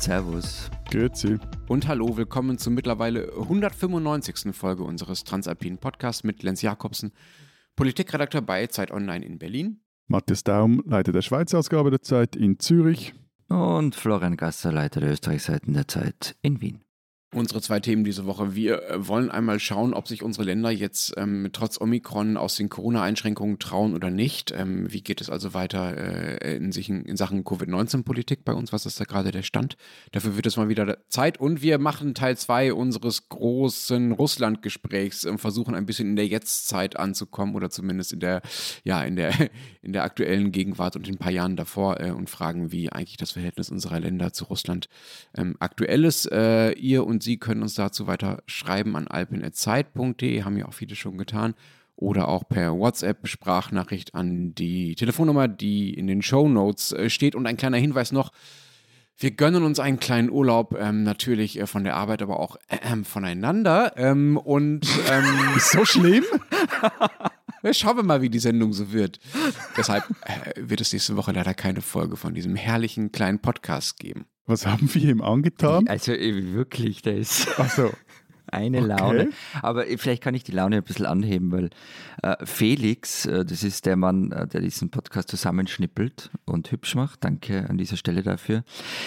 Servus. Grüezi. Und hallo, willkommen zur mittlerweile 195. Folge unseres Transalpinen Podcasts mit Lenz Jakobsen, Politikredakteur bei Zeit Online in Berlin. Matthias Daum, Leiter der Schweizer Ausgabe der Zeit in Zürich. Und Florian Gasser, Leiter der Österreichseiten der Zeit in Wien. Unsere zwei Themen diese Woche. Wir äh, wollen einmal schauen, ob sich unsere Länder jetzt ähm, trotz Omikron aus den Corona-Einschränkungen trauen oder nicht. Ähm, wie geht es also weiter äh, in, sich, in, Sachen Covid-19-Politik bei uns? Was ist da gerade der Stand? Dafür wird es mal wieder Zeit. Und wir machen Teil 2 unseres großen Russland-Gesprächs und versuchen ein bisschen in der Jetztzeit anzukommen oder zumindest in der, ja, in der, in der aktuellen Gegenwart und in ein paar Jahren davor äh, und fragen, wie eigentlich das Verhältnis unserer Länder zu Russland ähm, aktuell ist. Äh, ihr und und Sie können uns dazu weiter schreiben an alpin.zeit.de, haben ja auch viele schon getan. Oder auch per WhatsApp-Sprachnachricht an die Telefonnummer, die in den Show Notes äh, steht. Und ein kleiner Hinweis noch: wir gönnen uns einen kleinen Urlaub, ähm, natürlich äh, von der Arbeit, aber auch äh, voneinander. Ähm, und ähm, so schlimm? Schauen wir mal, wie die Sendung so wird. Deshalb äh, wird es nächste Woche leider keine Folge von diesem herrlichen kleinen Podcast geben. Was haben wir ihm angetan? Also äh, wirklich, der ist. Ach so. Eine okay. Laune. Aber äh, vielleicht kann ich die Laune ein bisschen anheben, weil äh, Felix, äh, das ist der Mann, äh, der diesen Podcast zusammenschnippelt und hübsch macht. Danke an dieser Stelle dafür.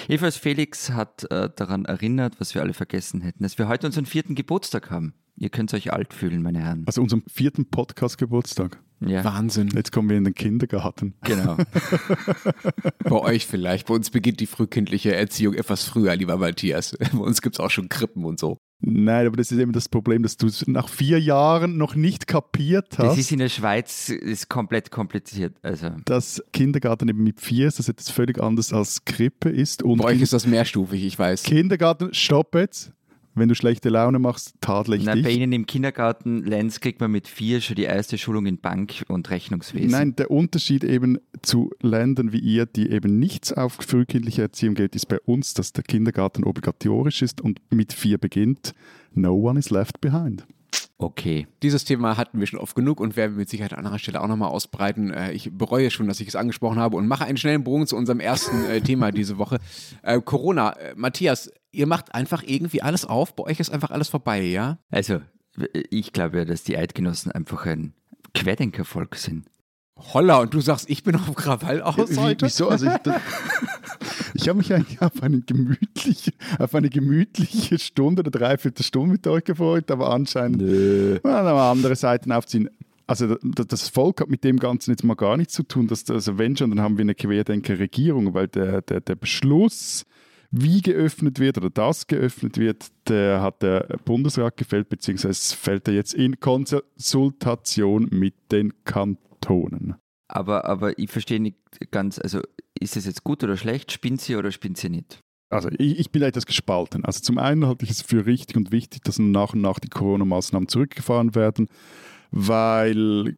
Jedenfalls, Felix hat daran erinnert, was wir alle vergessen hätten, dass wir heute unseren vierten Geburtstag haben. Ihr könnt euch alt fühlen, meine Herren. Also unseren vierten Podcast-Geburtstag. Ja. Wahnsinn. Jetzt kommen wir in den Kindergarten. Genau. Bei euch vielleicht. Bei uns beginnt die frühkindliche Erziehung etwas früher, lieber Matthias. Bei uns gibt es auch schon Krippen und so. Nein, aber das ist eben das Problem, dass du es nach vier Jahren noch nicht kapiert hast. Das ist in der Schweiz ist komplett kompliziert. Also. Dass Kindergarten eben mit vier ist, dass etwas völlig anders als Krippe ist. Und Bei euch ist das mehrstufig, ich weiß. Kindergarten, stopp jetzt wenn du schlechte Laune machst, tadle ich Nein, dich. Bei Ihnen im Kindergarten, Lenz, kriegt man mit vier schon die erste Schulung in Bank- und Rechnungswesen. Nein, der Unterschied eben zu Ländern wie ihr, die eben nichts auf frühkindliche Erziehung geht, ist bei uns, dass der Kindergarten obligatorisch ist und mit vier beginnt. No one is left behind. Okay. Dieses Thema hatten wir schon oft genug und werden wir mit Sicherheit an anderer Stelle auch nochmal ausbreiten. Äh, ich bereue schon, dass ich es angesprochen habe und mache einen schnellen Bogen zu unserem ersten äh, Thema diese Woche. Äh, Corona. Matthias, ihr macht einfach irgendwie alles auf. Bei euch ist einfach alles vorbei, ja? Also, ich glaube ja, dass die Eidgenossen einfach ein Querdenkervolk sind. Holla, und du sagst, ich bin auf Krawall aus heute? Wieso? Also ich, ich habe mich eigentlich auf eine, gemütliche, auf eine gemütliche Stunde oder dreiviertel Stunde mit euch gefreut, aber anscheinend Nö. andere Seiten aufziehen. Also das Volk hat mit dem Ganzen jetzt mal gar nichts zu tun. Dass, also wenn schon, dann haben wir eine Querdenker-Regierung, weil der, der, der Beschluss wie geöffnet wird oder das geöffnet wird, der hat der Bundesrat gefällt, beziehungsweise fällt er jetzt in Konsultation mit den Kantonen. Aber, aber ich verstehe nicht ganz, also ist es jetzt gut oder schlecht? Spinnt sie oder spinnt sie nicht? Also ich, ich, bin etwas gespalten. Also zum einen halte ich es für richtig und wichtig, dass nach und nach die Corona-Maßnahmen zurückgefahren werden, weil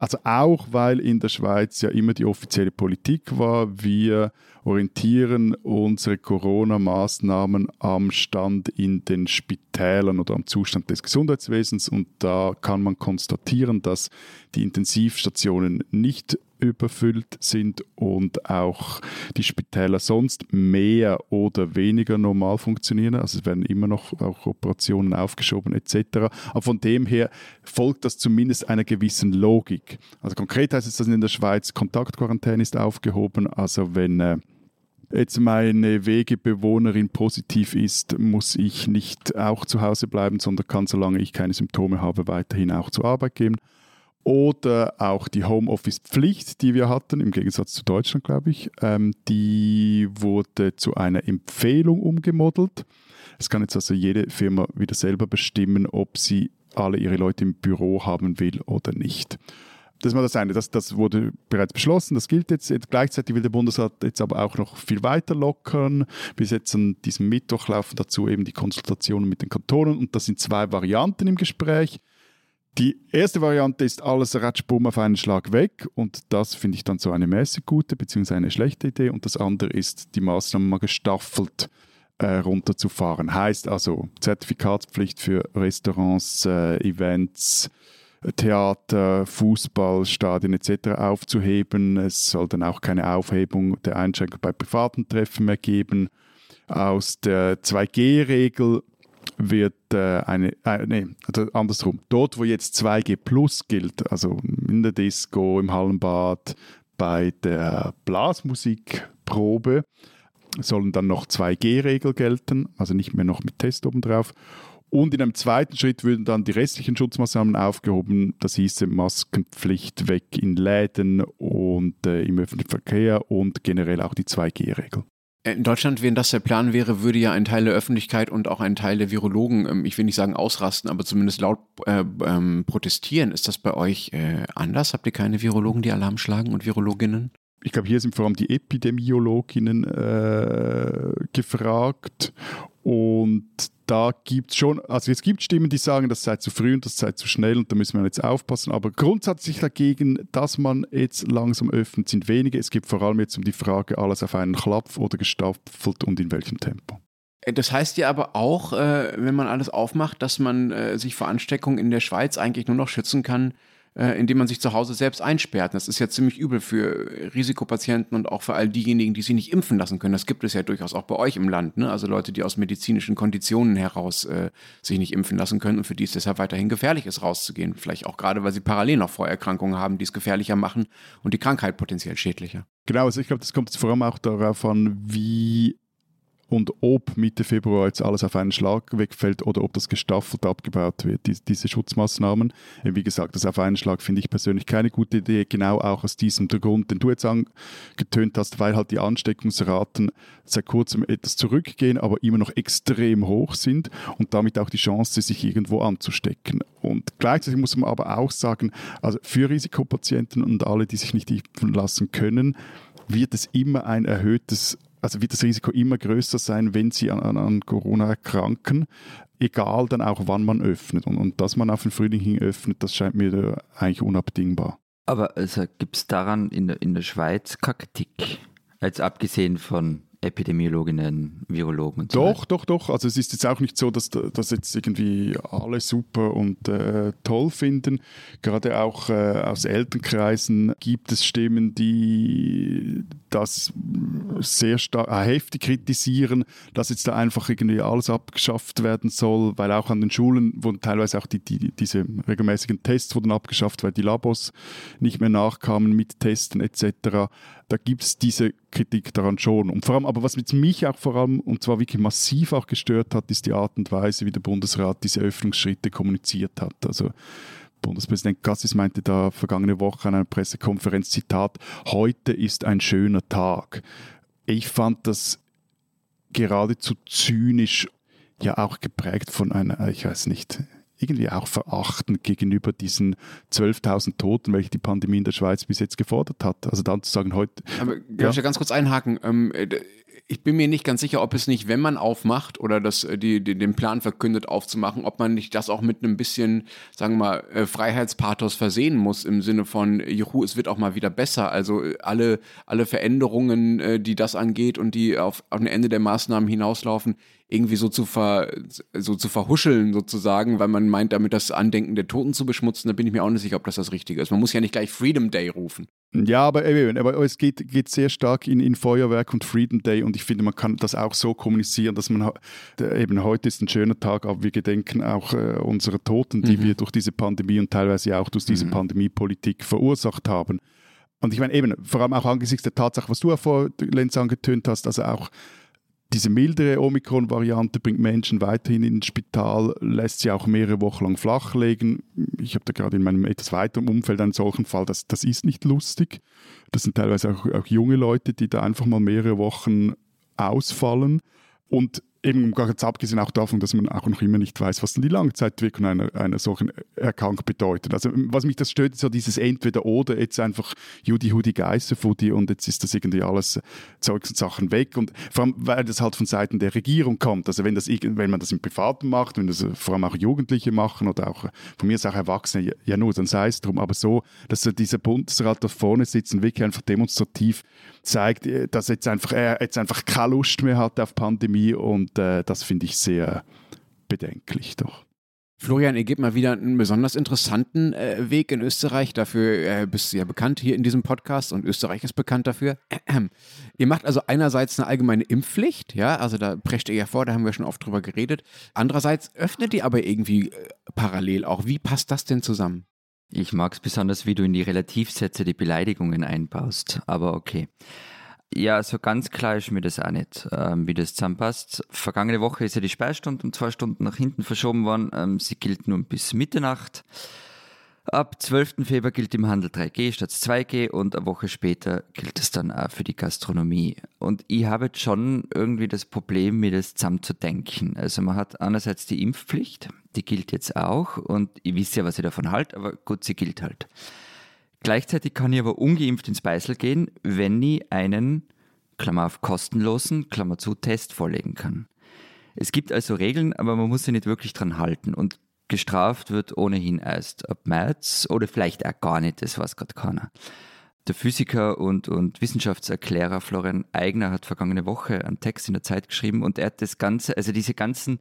also auch weil in der Schweiz ja immer die offizielle Politik war, wir orientieren unsere Corona-Maßnahmen am Stand in den Spitälern oder am Zustand des Gesundheitswesens. Und da kann man konstatieren, dass die Intensivstationen nicht überfüllt sind und auch die Spitäler sonst mehr oder weniger normal funktionieren. Also es werden immer noch auch Operationen aufgeschoben etc. Aber von dem her folgt das zumindest einer gewissen Logik. Also konkret heißt es, dass in der Schweiz Kontaktquarantäne ist aufgehoben. Also wenn äh, jetzt meine Wegebewohnerin positiv ist, muss ich nicht auch zu Hause bleiben, sondern kann, solange ich keine Symptome habe, weiterhin auch zur Arbeit gehen. Oder auch die Homeoffice-Pflicht, die wir hatten, im Gegensatz zu Deutschland, glaube ich, ähm, die wurde zu einer Empfehlung umgemodelt. Es kann jetzt also jede Firma wieder selber bestimmen, ob sie alle ihre Leute im Büro haben will oder nicht. Das war das eine, das, das wurde bereits beschlossen, das gilt jetzt. Gleichzeitig will der Bundesrat jetzt aber auch noch viel weiter lockern. Bis jetzt an diesem Mittwoch laufen dazu eben die Konsultationen mit den Kantonen und das sind zwei Varianten im Gespräch. Die erste Variante ist alles Ratschbumm auf einen Schlag weg und das finde ich dann so eine mäßig gute bzw. eine schlechte Idee und das andere ist, die Maßnahmen mal gestaffelt äh, runterzufahren. Heißt also Zertifikatspflicht für Restaurants, äh, Events, Theater, Fußball, Stadien etc. aufzuheben. Es soll dann auch keine Aufhebung der Einschränkung bei privaten Treffen mehr geben Aus der 2G-Regel wird äh, eine, äh, nee, also andersrum, dort wo jetzt 2G Plus gilt, also in der Disco, im Hallenbad, bei der Blasmusikprobe, sollen dann noch 2G-Regel gelten, also nicht mehr noch mit Test obendrauf. Und in einem zweiten Schritt würden dann die restlichen Schutzmaßnahmen aufgehoben. Das hieße Maskenpflicht weg in Läden und äh, im öffentlichen Verkehr und generell auch die 2G-Regel. In Deutschland, wenn das der Plan wäre, würde ja ein Teil der Öffentlichkeit und auch ein Teil der Virologen, ähm, ich will nicht sagen ausrasten, aber zumindest laut äh, ähm, protestieren. Ist das bei euch äh, anders? Habt ihr keine Virologen, die Alarm schlagen und Virologinnen? ich glaube, hier sind vor allem die Epidemiologinnen äh, gefragt. Und da gibt es schon, also es gibt Stimmen, die sagen, das sei zu früh und das sei zu schnell und da müssen wir jetzt aufpassen. Aber grundsätzlich dagegen, dass man jetzt langsam öffnet, sind wenige. Es gibt vor allem jetzt um die Frage, alles auf einen Klapf oder gestaffelt und in welchem Tempo. Äh, das heißt ja aber auch, äh, wenn man alles aufmacht, dass man äh, sich vor Ansteckung in der Schweiz eigentlich nur noch schützen kann, äh, indem man sich zu Hause selbst einsperrt. Das ist ja ziemlich übel für Risikopatienten und auch für all diejenigen, die sich nicht impfen lassen können. Das gibt es ja durchaus auch bei euch im Land. Ne? Also Leute, die aus medizinischen Konditionen heraus äh, sich nicht impfen lassen können und für die es deshalb weiterhin gefährlich ist, rauszugehen. Vielleicht auch gerade, weil sie parallel noch Vorerkrankungen haben, die es gefährlicher machen und die Krankheit potenziell schädlicher. Genau, also ich glaube, das kommt vor allem auch darauf an, wie und ob Mitte Februar jetzt alles auf einen Schlag wegfällt oder ob das gestaffelt abgebaut wird, die, diese Schutzmaßnahmen. Wie gesagt, das auf einen Schlag finde ich persönlich keine gute Idee, genau auch aus diesem Grund, den du jetzt angetönt hast, weil halt die Ansteckungsraten seit kurzem etwas zurückgehen, aber immer noch extrem hoch sind und damit auch die Chance, sich irgendwo anzustecken. Und gleichzeitig muss man aber auch sagen, also für Risikopatienten und alle, die sich nicht impfen lassen können, wird es immer ein erhöhtes also wird das Risiko immer größer sein, wenn sie an, an Corona erkranken, egal dann auch, wann man öffnet. Und, und dass man auf den Frühling hin öffnet, das scheint mir eigentlich unabdingbar. Aber also, gibt es daran in der, in der Schweiz keine Kritik? Jetzt abgesehen von Epidemiologinnen, Virologen und so Doch, doch, doch. Also es ist jetzt auch nicht so, dass das jetzt irgendwie alle super und äh, toll finden. Gerade auch äh, aus Elternkreisen gibt es Stimmen, die das sehr stark, äh, heftig kritisieren, dass jetzt da einfach irgendwie alles abgeschafft werden soll, weil auch an den Schulen wurden teilweise auch die, die, diese regelmäßigen Tests wurden abgeschafft, weil die Labos nicht mehr nachkamen mit Testen etc da gibt es diese Kritik daran schon. Und vor allem, aber was mich auch vor allem, und zwar wirklich massiv auch gestört hat, ist die Art und Weise, wie der Bundesrat diese Öffnungsschritte kommuniziert hat. Also Bundespräsident Gassis meinte da vergangene Woche an einer Pressekonferenz, Zitat, heute ist ein schöner Tag. Ich fand das geradezu zynisch, ja auch geprägt von einer, ich weiß nicht, irgendwie auch verachtend gegenüber diesen 12.000 Toten, welche die Pandemie in der Schweiz bis jetzt gefordert hat. Also dann zu sagen, heute. Aber darf ja. ich ja ganz kurz einhaken? Ähm, äh, ich bin mir nicht ganz sicher, ob es nicht, wenn man aufmacht oder das, äh, die, die, den Plan verkündet aufzumachen, ob man nicht das auch mit einem bisschen, sagen wir mal, äh, Freiheitspathos versehen muss im Sinne von, juhu, es wird auch mal wieder besser. Also äh, alle, alle Veränderungen, die das angeht und die auf, auf ein Ende der Maßnahmen hinauslaufen, irgendwie so zu, ver, so zu verhuscheln sozusagen, weil man meint, damit das Andenken der Toten zu beschmutzen, da bin ich mir auch nicht sicher, ob das das Richtige ist. Man muss ja nicht gleich Freedom Day rufen. Ja, aber, aber es geht, geht sehr stark in, in Feuerwerk und Freedom Day und ich finde, man kann das auch so kommunizieren, dass man eben heute ist ein schöner Tag, aber wir gedenken auch äh, unserer Toten, die mhm. wir durch diese Pandemie und teilweise auch durch diese mhm. Pandemiepolitik verursacht haben. Und ich meine eben, vor allem auch angesichts der Tatsache, was du ja vor Lenz angetönt hast, also auch diese mildere Omikron-Variante bringt Menschen weiterhin ins Spital, lässt sie auch mehrere Wochen lang flachlegen. Ich habe da gerade in meinem etwas weiteren Umfeld einen solchen Fall, das, das ist nicht lustig. Das sind teilweise auch, auch junge Leute, die da einfach mal mehrere Wochen ausfallen. Und eben ganz abgesehen auch davon, dass man auch noch immer nicht weiß, was denn die Langzeitwirkung einer, einer solchen Erkrankung bedeutet. Also was mich das stört, ist so dieses Entweder-Oder, jetzt einfach Judy Hudi Geisserfudi und jetzt ist das irgendwie alles Zeugs und Sachen weg und vor allem, weil das halt von Seiten der Regierung kommt. Also wenn, das, wenn man das im Privaten macht, wenn das vor allem auch Jugendliche machen oder auch von mir ist auch Erwachsene, ja nur, dann sei es drum, aber so, dass dieser Bundesrat da vorne sitzt und wirklich einfach demonstrativ zeigt, äh, dass jetzt einfach, er jetzt einfach keine Lust mehr hat auf Pandemie und äh, das finde ich sehr bedenklich doch. Florian, ihr gebt mal wieder einen besonders interessanten äh, Weg in Österreich. Dafür äh, bist du ja bekannt hier in diesem Podcast und Österreich ist bekannt dafür. Ähm, ihr macht also einerseits eine allgemeine Impfpflicht, ja, also da prescht ihr ja vor, da haben wir schon oft drüber geredet. Andererseits öffnet ihr aber irgendwie äh, parallel auch. Wie passt das denn zusammen? Ich mag es besonders, wie du in die Relativsätze die Beleidigungen einbaust, aber okay. Ja, so ganz klar ist mir das auch nicht, ähm, wie das zusammenpasst. Vergangene Woche ist ja die Sperrstunde um zwei Stunden nach hinten verschoben worden. Ähm, sie gilt nun bis Mitternacht. Ab 12. Februar gilt im Handel 3G statt 2G und eine Woche später gilt es dann auch für die Gastronomie. Und ich habe jetzt schon irgendwie das Problem, mir das zusammenzudenken. Also man hat einerseits die Impfpflicht, die gilt jetzt auch und ich weiß ja, was ich davon halte, aber gut, sie gilt halt. Gleichzeitig kann ich aber ungeimpft ins Beißel gehen, wenn ich einen, Klammer auf, kostenlosen, Klammer zu, Test vorlegen kann. Es gibt also Regeln, aber man muss sie nicht wirklich dran halten und gestraft wird ohnehin erst ab März oder vielleicht auch gar nicht, das weiß gerade keiner. Der Physiker und, und Wissenschaftserklärer Florian Eigner hat vergangene Woche einen Text in der Zeit geschrieben und er hat das Ganze, also diese ganzen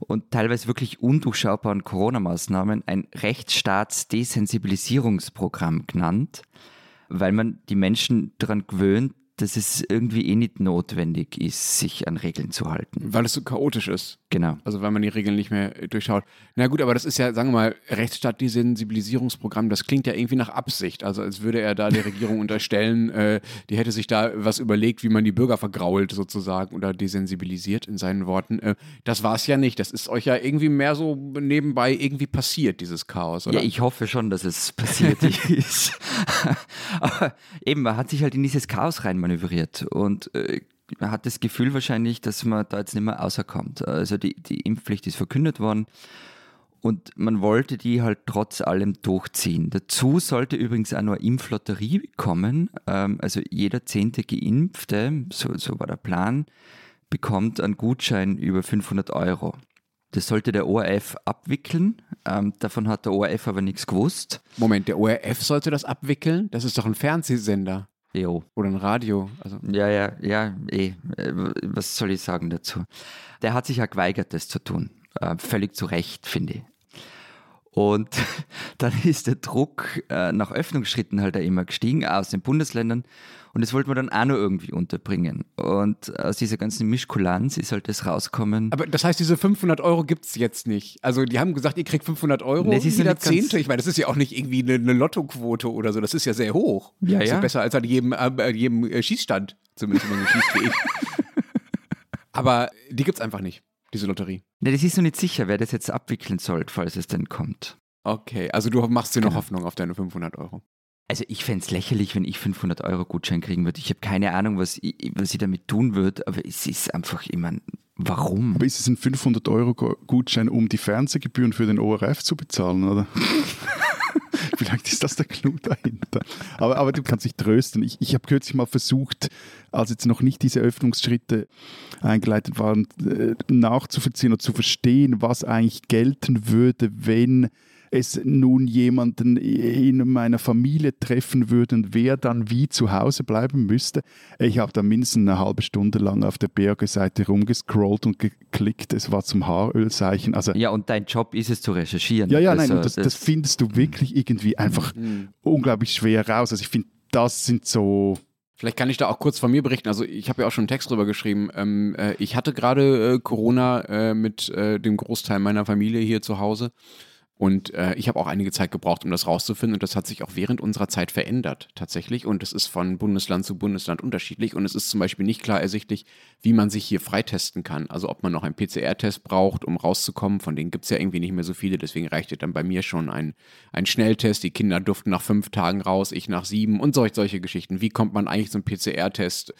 und teilweise wirklich undurchschaubaren Corona-Maßnahmen ein Rechtsstaatsdesensibilisierungsprogramm genannt, weil man die Menschen daran gewöhnt, dass es irgendwie eh nicht notwendig ist, sich an Regeln zu halten. Weil es so chaotisch ist. Genau. Also weil man die Regeln nicht mehr durchschaut. Na gut, aber das ist ja, sagen wir mal, Rechtsstaat-Desensibilisierungsprogramm, das klingt ja irgendwie nach Absicht. Also als würde er da der Regierung unterstellen, äh, die hätte sich da was überlegt, wie man die Bürger vergrault sozusagen oder desensibilisiert in seinen Worten. Äh, das war es ja nicht. Das ist euch ja irgendwie mehr so nebenbei irgendwie passiert, dieses Chaos, oder? Ja, ich hoffe schon, dass es passiert ist. aber eben, man hat sich halt in dieses Chaos reinmanövriert und äh, hat das Gefühl wahrscheinlich, dass man da jetzt nicht mehr außerkommt. Also die, die Impfpflicht ist verkündet worden und man wollte die halt trotz allem durchziehen. Dazu sollte übrigens auch noch eine Impflotterie kommen. Ähm, also jeder zehnte Geimpfte, so, so war der Plan, bekommt einen Gutschein über 500 Euro. Das sollte der ORF abwickeln. Ähm, davon hat der ORF aber nichts gewusst. Moment, der ORF sollte das abwickeln? Das ist doch ein Fernsehsender. Jo. Oder ein Radio. Also. Ja, ja, ja, eh. Äh, was soll ich sagen dazu? Der hat sich ja geweigert, das zu tun. Äh, völlig zu Recht, finde ich. Und dann ist der Druck äh, nach Öffnungsschritten halt immer gestiegen, aus den Bundesländern. Und das wollten wir dann auch noch irgendwie unterbringen. Und aus dieser ganzen Mischkulanz ist halt das rauskommen. Aber das heißt, diese 500 Euro gibt es jetzt nicht. Also die haben gesagt, ihr kriegt 500 Euro Nee, sie sind jeder Zehnte. Ich meine, das ist ja auch nicht irgendwie eine, eine Lottoquote oder so. Das ist ja sehr hoch. Ja, das ist ja. besser als an jedem, äh, jedem äh, Schießstand. Zumindest wenn man schießt wie ich. Aber die gibt es einfach nicht, diese Lotterie. Ne, das ist noch nicht sicher, wer das jetzt abwickeln soll, falls es denn kommt. Okay, also du machst dir noch Genau. Hoffnung auf deine 500 Euro. Also ich fände es lächerlich, wenn ich 500 Euro Gutschein kriegen würde. Ich habe keine Ahnung, was ich, was ich damit tun würde, aber es ist einfach immer, warum? Aber ist es ein 500-Euro-Gutschein, um die Fernsehgebühren für den ORF zu bezahlen, oder? Vielleicht ist das der Clou dahinter. Aber, aber du kannst dich trösten. Ich, ich habe kürzlich mal versucht, als jetzt noch nicht diese Öffnungsschritte eingeleitet waren, äh, nachzuvollziehen und zu verstehen, was eigentlich gelten würde, wenn es nun jemanden in meiner Familie treffen würde und wer dann wie zu Hause bleiben müsste. Ich habe da mindestens eine halbe Stunde lang auf der Berge-Seite rumgescrollt und geklickt. Es war zum Haarölzeichen. Also, Ja, und dein Job ist es zu recherchieren. ja, ja, nein, Also, und das, das findest du wirklich irgendwie einfach Mhm. unglaublich schwer raus. Also ich finde, das sind so Vielleicht kann ich da auch kurz von mir berichten. Also ich habe ja auch schon einen Text drüber geschrieben. Ähm, äh, ich hatte gerade äh, Corona äh, mit äh, dem Großteil meiner Familie hier zu Hause. Und äh, ich habe auch einige Zeit gebraucht, um das rauszufinden. Und das hat sich auch während unserer Zeit verändert, tatsächlich. Und es ist von Bundesland zu Bundesland unterschiedlich. Und es ist zum Beispiel nicht klar ersichtlich, wie man sich hier freitesten kann. Also ob man noch einen PCR-Test braucht, um rauszukommen. Von denen gibt es ja irgendwie nicht mehr so viele. Deswegen reichte dann bei mir schon ein, ein Schnelltest. Die Kinder durften nach fünf Tagen raus, ich nach sieben und solch, solche Geschichten. Wie kommt man eigentlich zum PCR-Test?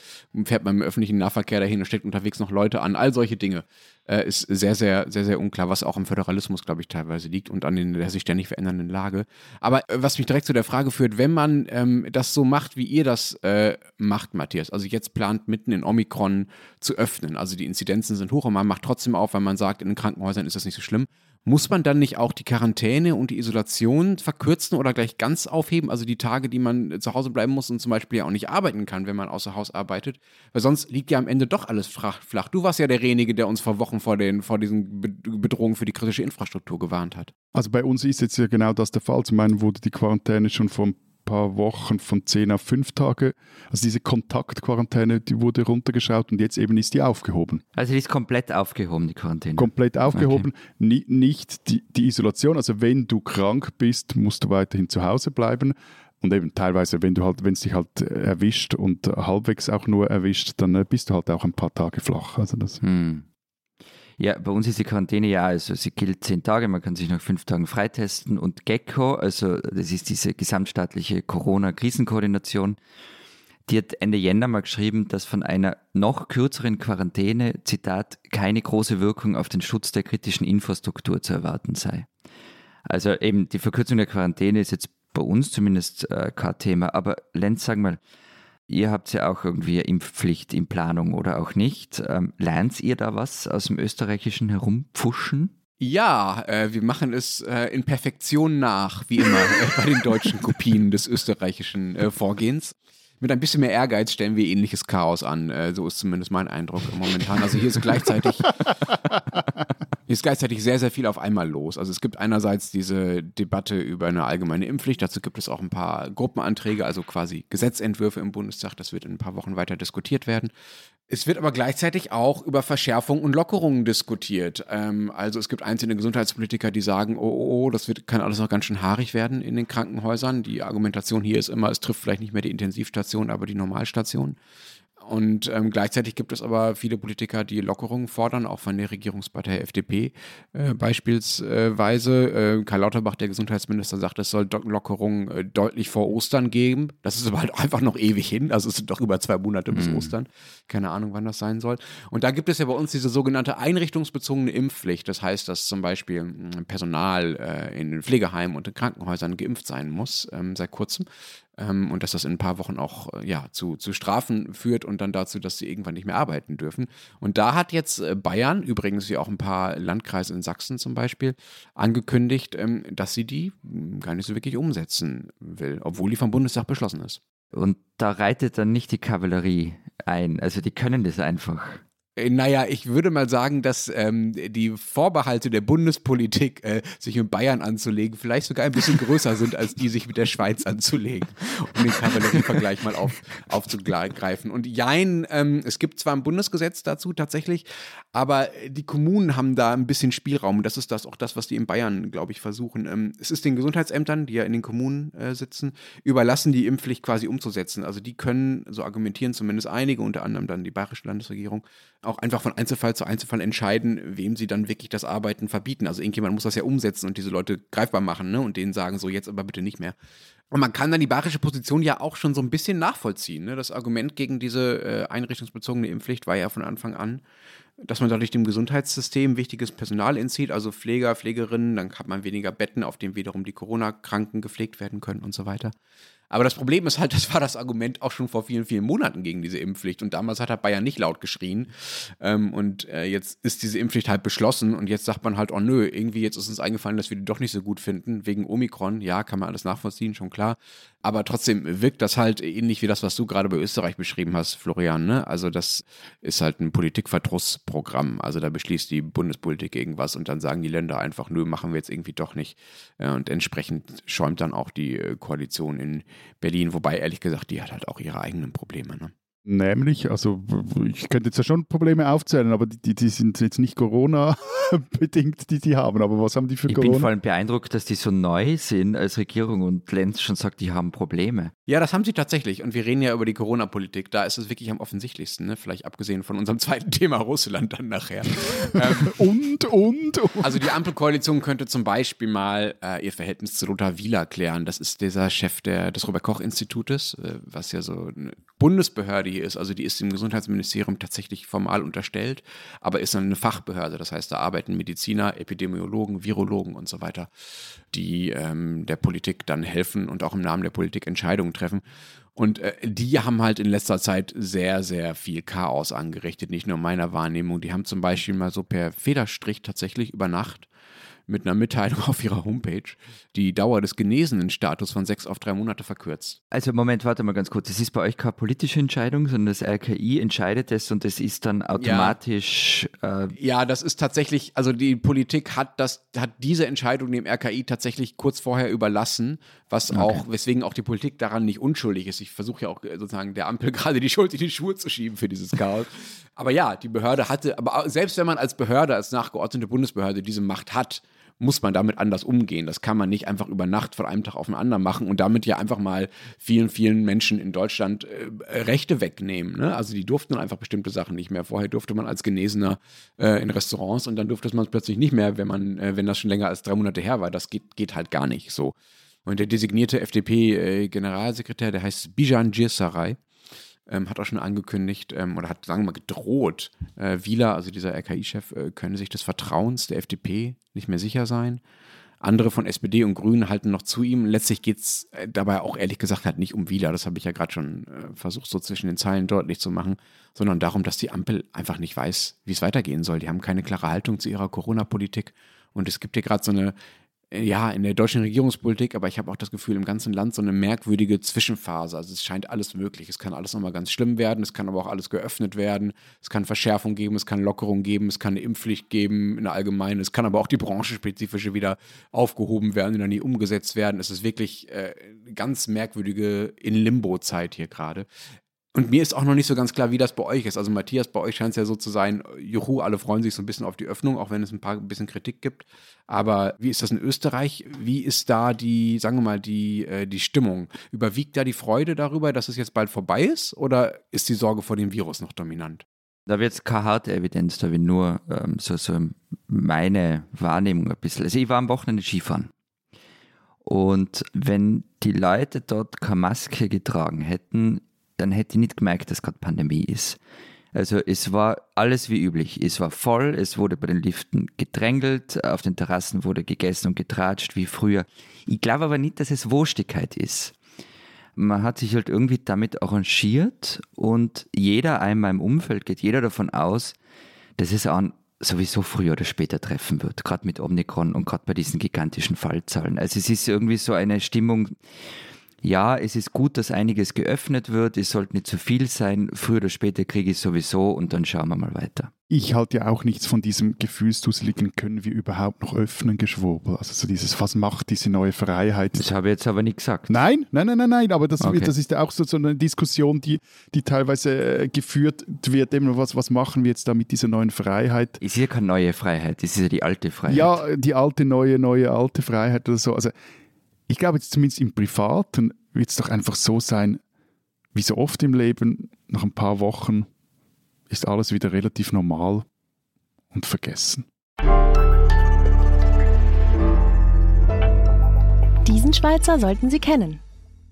Fährt man im öffentlichen Nahverkehr dahin und steckt unterwegs noch Leute an? All solche Dinge äh, ist sehr, sehr, sehr, sehr unklar, was auch am Föderalismus, glaube ich, teilweise liegt und an der sich ständig verändernden Lage. Aber äh, was mich direkt zu der Frage führt, wenn man ähm, das so macht, wie ihr das äh, macht, Matthias, also jetzt plant mitten in Omikron zu öffnen, also die Inzidenzen sind hoch und man macht trotzdem auf, weil man sagt, in den Krankenhäusern ist das nicht so schlimm. Muss man dann nicht auch die Quarantäne und die Isolation verkürzen oder gleich ganz aufheben? Also die Tage, die man zu Hause bleiben muss und zum Beispiel ja auch nicht arbeiten kann, wenn man außer Haus arbeitet. Weil sonst liegt ja am Ende doch alles flach. Du warst ja derjenige, der uns vor Wochen vor, den, vor diesen Bedrohungen für die kritische Infrastruktur gewarnt hat. Also bei uns ist jetzt ja genau das der Fall. Zum einen wurde die Quarantäne schon vor ein paar Wochen von 10 auf 5 Tage. Also diese Kontaktquarantäne, die wurde runtergeschaut und jetzt eben ist die aufgehoben. Also die ist komplett aufgehoben, die Quarantäne? Komplett aufgehoben, okay. nicht die, die Isolation. Also wenn du krank bist, musst du weiterhin zu Hause bleiben. Und eben teilweise, wenn du halt, wenn es dich halt erwischt und halbwegs auch nur erwischt, dann äh, bist du halt auch ein paar Tage flach. Also das. Hm. Ja, bei uns ist die Quarantäne ja, also sie gilt zehn Tage, man kann sich nach fünf Tagen freitesten und GECKO, also das ist diese gesamtstaatliche Corona-Krisenkoordination, die hat Ende Jänner mal geschrieben, dass von einer noch kürzeren Quarantäne, Zitat, keine große Wirkung auf den Schutz der kritischen Infrastruktur zu erwarten sei. Also eben die Verkürzung der Quarantäne ist jetzt bei uns zumindest äh, kein Thema, aber Lenz, sag mal, Ihr habt ja auch irgendwie Impfpflicht in Planung oder auch nicht. Ähm, lernt ihr da was aus dem österreichischen Herumpfuschen? Ja, äh, wir machen es äh, in Perfektion nach, wie immer, äh, bei den deutschen Kopien des österreichischen äh, Vorgehens. Mit ein bisschen mehr Ehrgeiz stellen wir ähnliches Chaos an. Äh, so ist zumindest mein Eindruck momentan. Also hier ist gleichzeitig Hier ist gleichzeitig sehr, sehr viel auf einmal los. Also es gibt einerseits diese Debatte über eine allgemeine Impfpflicht. Dazu gibt es auch ein paar Gruppenanträge, also quasi Gesetzentwürfe im Bundestag. Das wird in ein paar Wochen weiter diskutiert werden. Es wird aber gleichzeitig auch über Verschärfung und Lockerungen diskutiert. Ähm, also es gibt einzelne Gesundheitspolitiker, die sagen, oh, oh, oh, das wird, kann alles noch ganz schön haarig werden in den Krankenhäusern. Die Argumentation hier ist immer, es trifft vielleicht nicht mehr die Intensivstation, aber die Normalstation. Und ähm, gleichzeitig gibt es aber viele Politiker, die Lockerungen fordern, auch von der Regierungspartei FDP äh, beispielsweise. Äh, Karl Lauterbach, der Gesundheitsminister, sagt, es soll Lockerungen äh, deutlich vor Ostern geben. Das ist aber halt einfach noch ewig hin. Also es sind doch über zwei Monate bis mhm. Ostern. Keine Ahnung, wann das sein soll. Und da gibt es ja bei uns diese sogenannte einrichtungsbezogene Impfpflicht. Das heißt, dass zum Beispiel hm, Personal äh, in den Pflegeheimen und in Krankenhäusern geimpft sein muss, ähm, seit kurzem ähm, und dass das in ein paar Wochen auch äh, ja, zu, zu Strafen führt und dann dazu, dass sie irgendwann nicht mehr arbeiten dürfen. Und da hat jetzt äh, Bayern, übrigens wie auch ein paar Landkreise in Sachsen zum Beispiel, angekündigt, ähm, dass sie die gar nicht so wirklich umsetzen will, obwohl die vom Bundestag beschlossen ist. Und da reitet dann nicht die Kavallerie ein. Also die können das einfach. Äh, naja, ich würde mal sagen, dass ähm, die Vorbehalte der Bundespolitik, äh, sich mit Bayern anzulegen, vielleicht sogar ein bisschen größer sind, als die sich mit der Schweiz anzulegen, um den Kavallerievergleich mal auf, aufzugreifen. Und jein, ähm, es gibt zwar ein Bundesgesetz dazu tatsächlich, aber die Kommunen haben da ein bisschen Spielraum. Das ist das auch das, was die in Bayern, glaube ich, versuchen. Ähm, es ist den Gesundheitsämtern, die ja in den Kommunen äh, sitzen, überlassen, die Impfpflicht quasi umzusetzen. Also die können, so argumentieren zumindest einige, unter anderem dann die bayerische Landesregierung, auch einfach von Einzelfall zu Einzelfall entscheiden, wem sie dann wirklich das Arbeiten verbieten. Also irgendjemand muss das ja umsetzen und diese Leute greifbar machen ne? und denen sagen, so jetzt aber bitte nicht mehr. Und man kann dann die bayerische Position ja auch schon so ein bisschen nachvollziehen. Ne? Das Argument gegen diese äh, einrichtungsbezogene Impfpflicht war ja von Anfang an, dass man dadurch dem Gesundheitssystem wichtiges Personal entzieht, also Pfleger, Pflegerinnen, dann hat man weniger Betten, auf denen wiederum die Corona-Kranken gepflegt werden können und so weiter. Aber das Problem ist halt, das war das Argument auch schon vor vielen, vielen Monaten gegen diese Impfpflicht. Und damals hat er Bayern nicht laut geschrien. Ähm, und äh, jetzt ist diese Impfpflicht halt beschlossen. Und jetzt sagt man halt, oh nö, irgendwie jetzt ist uns eingefallen, dass wir die doch nicht so gut finden. Wegen Omikron. Ja, kann man alles nachvollziehen, schon klar. Aber trotzdem wirkt das halt ähnlich wie das, was du gerade bei Österreich beschrieben hast, Florian. Ne? Also das ist halt ein Politikverdrussprogramm. Also da beschließt die Bundespolitik irgendwas und dann sagen die Länder einfach, nö, machen wir jetzt irgendwie doch nicht. Und entsprechend schäumt dann auch die äh, Koalition in Berlin, wobei ehrlich gesagt, die hat halt auch ihre eigenen Probleme. Ne? Nämlich, also ich könnte jetzt ja schon Probleme aufzählen, aber die, die sind jetzt nicht Corona-bedingt, die die haben. Aber was haben die für ich Corona? Ich bin vor allem beeindruckt, dass die so neu sind als Regierung und Lenz schon sagt, die haben Probleme. Ja, das haben sie tatsächlich. Und wir reden ja über die Corona-Politik. Da ist es wirklich am offensichtlichsten. Ne? Vielleicht abgesehen von unserem zweiten Thema Russland dann nachher. ähm, und, und, und. Also die Ampelkoalition könnte zum Beispiel mal äh, ihr Verhältnis zu Lothar Wieler klären. Das ist dieser Chef der, des Robert-Koch-Institutes, äh, was ja so eine Bundesbehörde hier ist. Also die ist dem Gesundheitsministerium tatsächlich formal unterstellt, aber ist eine Fachbehörde. Das heißt, da arbeiten Mediziner, Epidemiologen, Virologen und so weiter, die ähm, der Politik dann helfen und auch im Namen der Politik Entscheidungen treffen. Und äh, die haben halt in letzter Zeit sehr, sehr viel Chaos angerichtet, nicht nur in meiner Wahrnehmung. Die haben zum Beispiel mal so per Federstrich tatsächlich über Nacht mit einer Mitteilung auf ihrer Homepage die Dauer des genesenen Status von sechs auf drei Monate verkürzt. Also Moment, warte mal ganz kurz. Das ist bei euch keine politische Entscheidung, sondern das RKI entscheidet es und es ist dann automatisch. Ja, äh ja, das ist tatsächlich, also die Politik hat das, hat diese Entscheidung dem RKI tatsächlich kurz vorher überlassen, was okay. auch, weswegen auch die Politik daran nicht unschuldig ist. Ich versuche ja auch sozusagen der Ampel gerade die Schuld in die Schuhe zu schieben für dieses Chaos. aber ja, die Behörde hatte, aber selbst wenn man als Behörde, als nachgeordnete Bundesbehörde diese Macht hat, muss man damit anders umgehen. Das kann man nicht einfach über Nacht von einem Tag auf den anderen machen und damit ja einfach mal vielen, vielen Menschen in Deutschland äh, Rechte wegnehmen. Ne? Also die durften einfach bestimmte Sachen nicht mehr. Vorher durfte man als Genesener äh, in Restaurants und dann durfte man es plötzlich nicht mehr, wenn man, äh, wenn das schon länger als drei Monate her war. Das geht, geht halt gar nicht so. Und der designierte FDP-Generalsekretär, äh, der heißt Bijan Jirsaray, ähm, hat auch schon angekündigt ähm, oder hat, sagen wir mal, gedroht, äh, Wieler, also dieser RKI-Chef, äh, könne sich des Vertrauens der FDP nicht mehr sicher sein. Andere von SPD und Grünen halten noch zu ihm. Letztlich geht es äh, dabei auch ehrlich gesagt halt nicht um Wieler, das habe ich ja gerade schon äh, versucht, so zwischen den Zeilen deutlich zu machen, sondern darum, dass die Ampel einfach nicht weiß, wie es weitergehen soll. Die haben keine klare Haltung zu ihrer Corona-Politik. Und es gibt hier gerade so eine ja, in der deutschen Regierungspolitik, aber ich habe auch das Gefühl, im ganzen Land so eine merkwürdige Zwischenphase. Also es scheint alles möglich. Es kann alles nochmal ganz schlimm werden, es kann aber auch alles geöffnet werden, es kann Verschärfung geben, es kann Lockerung geben, es kann eine Impfpflicht geben, eine allgemeine, es kann aber auch die branchenspezifische wieder aufgehoben werden und dann nie umgesetzt werden. Es ist wirklich äh, ganz merkwürdige In-Limbo-Zeit hier gerade. Und mir ist auch noch nicht so ganz klar, wie das bei euch ist. Also Matthias, bei euch scheint es ja so zu sein, juhu, alle freuen sich so ein bisschen auf die Öffnung, auch wenn es ein paar ein bisschen Kritik gibt. Aber wie ist das in Österreich? Wie ist da die, sagen wir mal, die, äh, die Stimmung? Überwiegt da die Freude darüber, dass es jetzt bald vorbei ist? Oder ist die Sorge vor dem Virus noch dominant? Da wird es keine harte Evidenz, da wird nur ähm, so, so meine Wahrnehmung ein bisschen. Also ich war am Wochenende Skifahren. Und wenn die Leute dort keine Maske getragen hätten, dann hätte ich nicht gemerkt, dass gerade Pandemie ist. Also es war alles wie üblich. Es war voll, es wurde bei den Liften gedrängelt, auf den Terrassen wurde gegessen und getratscht wie früher. Ich glaube aber nicht, dass es Wurstigkeit ist. Man hat sich halt irgendwie damit arrangiert und jeder einmal im Umfeld geht jeder davon aus, dass es an sowieso früher oder später treffen wird, gerade mit Omikron und gerade bei diesen gigantischen Fallzahlen. Also es ist irgendwie so eine Stimmung, ja, es ist gut, dass einiges geöffnet wird, es sollte nicht zu viel sein, früher oder später kriege ich es sowieso und dann schauen wir mal weiter. Ich halte ja auch nichts von diesem gefühlsduseligen, können wir überhaupt noch öffnen, Geschwurbel. Also so dieses, was macht diese neue Freiheit? Das habe ich jetzt aber nicht gesagt. Nein, nein, nein, nein, nein, aber das, okay. das ist ja auch so, so eine Diskussion, die, die teilweise äh, geführt wird, eben was, was machen wir jetzt da mit dieser neuen Freiheit? Ist hier keine neue Freiheit, das ist ja die alte Freiheit. Ja, die alte, neue, neue, alte Freiheit oder so. Also ich glaube jetzt zumindest im Privaten wird es doch einfach so sein, wie so oft im Leben, nach ein paar Wochen ist alles wieder relativ normal und vergessen. Diesen Schweizer sollten Sie kennen.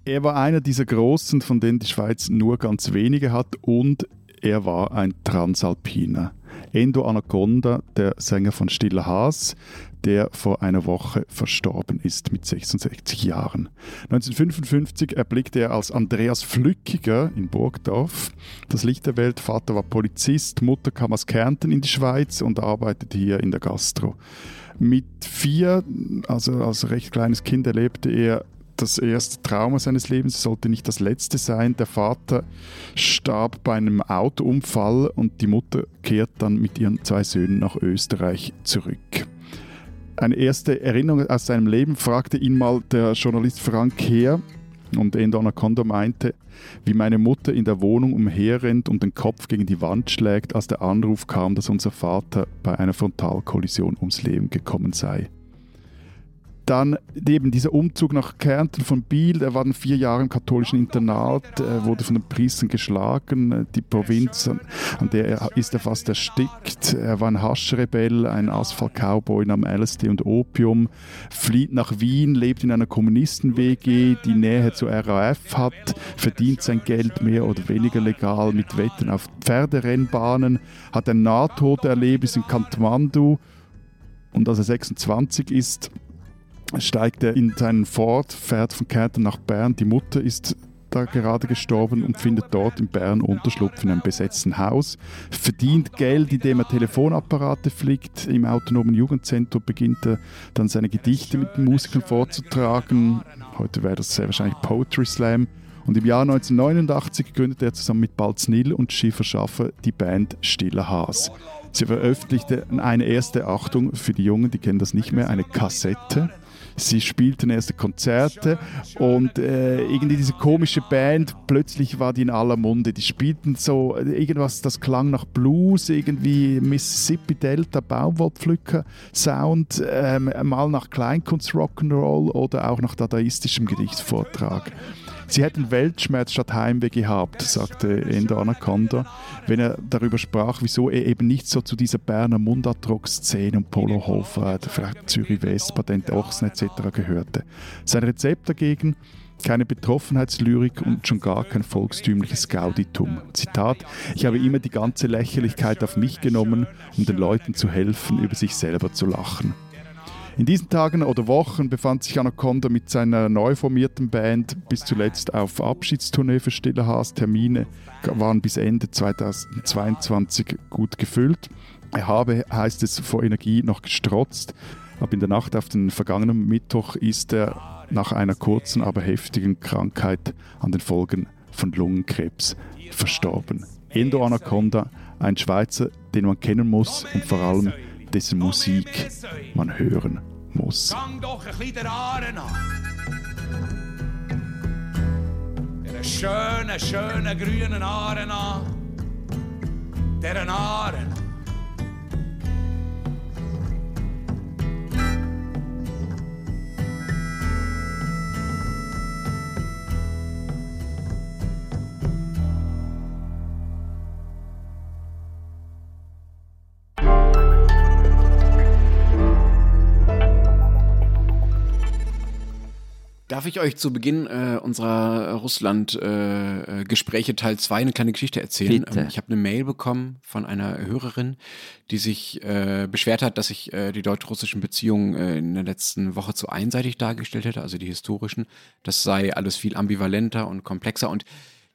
Er war einer dieser Großen, von denen die Schweiz nur ganz wenige hat und er war ein Transalpiner. Endo Anaconda, der Sänger von Stiller Haas, der vor einer Woche verstorben ist mit 66 Jahren. 1955 erblickte er als Andreas Flückiger in Burgdorf das Licht der Welt. Vater war Polizist, Mutter kam aus Kärnten in die Schweiz und arbeitete hier in der Gastro. Mit vier, also als recht kleines Kind, erlebte er das erste Trauma seines Lebens, sollte nicht das letzte sein. Der Vater starb bei einem Autounfall und die Mutter kehrt dann mit ihren zwei Söhnen nach Österreich zurück eine erste Erinnerung aus seinem Leben fragte ihn mal der Journalist Frank Heer und Endo Anaconda meinte, wie meine Mutter in der Wohnung umherrennt und den Kopf gegen die Wand schlägt, als der Anruf kam, dass unser Vater bei einer Frontalkollision ums Leben gekommen sei. Dann eben dieser Umzug nach Kärnten von Biel, er war dann vier Jahre im katholischen Internat, er wurde von den Priestern geschlagen, die Provinz, an der er ist er fast erstickt. Er war ein Haschrebell, ein Asphalt-Cowboy nahm LSD und Opium, flieht nach Wien, lebt in einer Kommunisten-WG, die Nähe zur RAF hat, verdient sein Geld mehr oder weniger legal mit Wetten auf Pferderennbahnen, hat ein Nahtoderlebnis in Kathmandu und als er 26 ist, steigt er in seinen Ford, fährt von Kärnten nach Bern. Die Mutter ist da gerade gestorben und findet dort in Bern Unterschlupf in einem besetzten Haus, verdient Geld, indem er Telefonapparate fliegt. Im autonomen Jugendzentrum beginnt er dann seine Gedichte mit den Musikern vorzutragen. Heute wäre das sehr wahrscheinlich Poetry Slam. Und im Jahr 1989 gründete er zusammen mit Balz Nil und Schiffer Schaffer die Band Stiller Haas. Sie veröffentlichte eine erste Achtung für die Jungen, die kennen das nicht mehr, eine Kassette. Sie spielten erste Konzerte und äh, irgendwie diese komische Band, plötzlich war die in aller Munde. Die spielten so äh, irgendwas, das klang nach Blues, irgendwie Mississippi Delta, Baumwollpflücker Sound, äh, mal nach Kleinkunst Rock'n'Roll oder auch nach dadaistischem Gedichtsvortrag. Sie hätten Weltschmerz statt Heimweh gehabt, sagte Endo Anaconda, wenn er darüber sprach, wieso er eben nicht so zu dieser Berner Mundartrock-Szene und Polo Hofer, vielleicht Zürich West, Patent Ochsen etc. gehörte. Sein Rezept dagegen, keine Betroffenheitslyrik und schon gar kein volkstümliches Gauditum. Zitat: Ich habe immer die ganze Lächerlichkeit auf mich genommen, um den Leuten zu helfen, über sich selber zu lachen. In diesen Tagen oder Wochen befand sich Anaconda mit seiner neu formierten Band bis zuletzt auf Abschiedstournee für Stille Haas. Termine waren bis Ende 2022 gut gefüllt. Er habe, heißt es, vor Energie noch gestrotzt. Aber in der Nacht auf den vergangenen Mittwoch ist er nach einer kurzen, aber heftigen Krankheit an den Folgen von Lungenkrebs verstorben. Endo Anaconda, ein Schweizer, den man kennen muss und vor allem dessen Musik man hören muss. Fang doch ein bisschen der Aaren an. Der schönen, schönen grünen Aaren an. Der Aaren. Darf ich euch zu Beginn äh, unserer Russland-Gespräche äh, Teil 2 eine kleine Geschichte erzählen? Ähm, ich habe eine Mail bekommen von einer Hörerin, die sich äh, beschwert hat, dass ich äh, die deutsch-russischen Beziehungen äh, in der letzten Woche zu einseitig dargestellt hätte, also die historischen. Das sei alles viel ambivalenter und komplexer und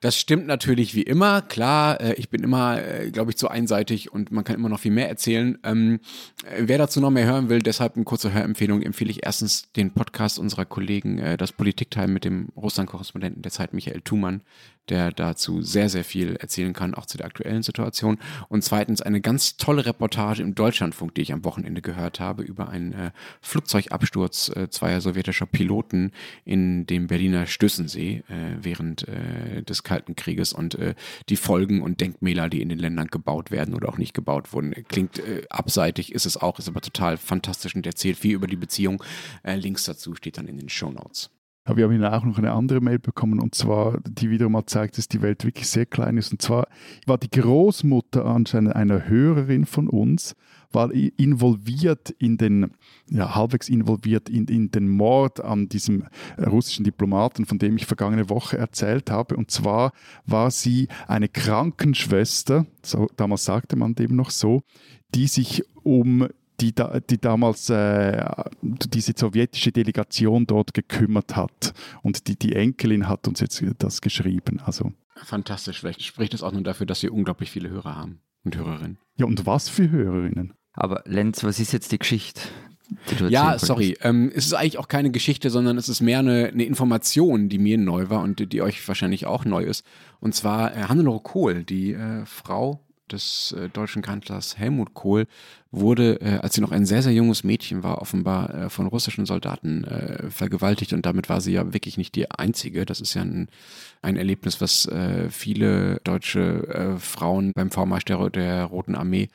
das stimmt natürlich wie immer. Klar, äh, ich bin immer, äh, glaube ich, zu einseitig und man kann immer noch viel mehr erzählen. Ähm, äh, wer dazu noch mehr hören will, deshalb eine kurze Hörempfehlung, empfehle ich erstens den Podcast unserer Kollegen, das Politikteil mit dem Russland-Korrespondenten der Zeit, Michael Thumann der dazu sehr, sehr viel erzählen kann, auch zu der aktuellen Situation. Und zweitens eine ganz tolle Reportage im Deutschlandfunk, die ich am Wochenende gehört habe, über einen äh, Flugzeugabsturz äh, zweier sowjetischer Piloten in dem Berliner Stößensee äh, während äh, des Kalten Krieges und äh, die Folgen und Denkmäler, die in den Ländern gebaut werden oder auch nicht gebaut wurden. Klingt äh, abseitig, ist es auch, ist aber total fantastisch und erzählt viel über die Beziehung. Links dazu steht dann in den Show Notes. Aber wir haben auch noch eine andere Mail bekommen und zwar, die wieder mal zeigt, dass die Welt wirklich sehr klein ist. Und zwar war die Großmutter anscheinend einer Hörerin von uns, war involviert in den, ja, halbwegs involviert in, in den Mord an diesem russischen Diplomaten, von dem ich vergangene Woche erzählt habe. Und zwar war sie eine Krankenschwester, so, damals sagte man dem noch so, die sich um die, da, die damals äh, diese sowjetische Delegation dort gekümmert hat. Und die, die Enkelin hat uns jetzt das geschrieben. Also. Fantastisch. Vielleicht spricht es auch nur dafür, dass Sie unglaublich viele Hörer haben und Hörerinnen. Ja, und was für Hörerinnen? Aber Lenz, was ist jetzt die Geschichte? Ja, sorry. Ähm, es ist eigentlich auch keine Geschichte, sondern es ist mehr eine, eine, Information, die mir neu war und die, die euch wahrscheinlich auch neu ist. Und zwar äh, Hannelore Kohl, die äh, Frau des äh, deutschen Kanzlers Helmut Kohl, wurde, äh, als sie noch ein sehr, sehr junges Mädchen war, offenbar äh, von russischen Soldaten äh, vergewaltigt und damit war sie ja wirklich nicht die einzige. Das ist ja ein, ein Erlebnis, was äh, viele deutsche äh, Frauen beim Vormarsch der, der Roten Armee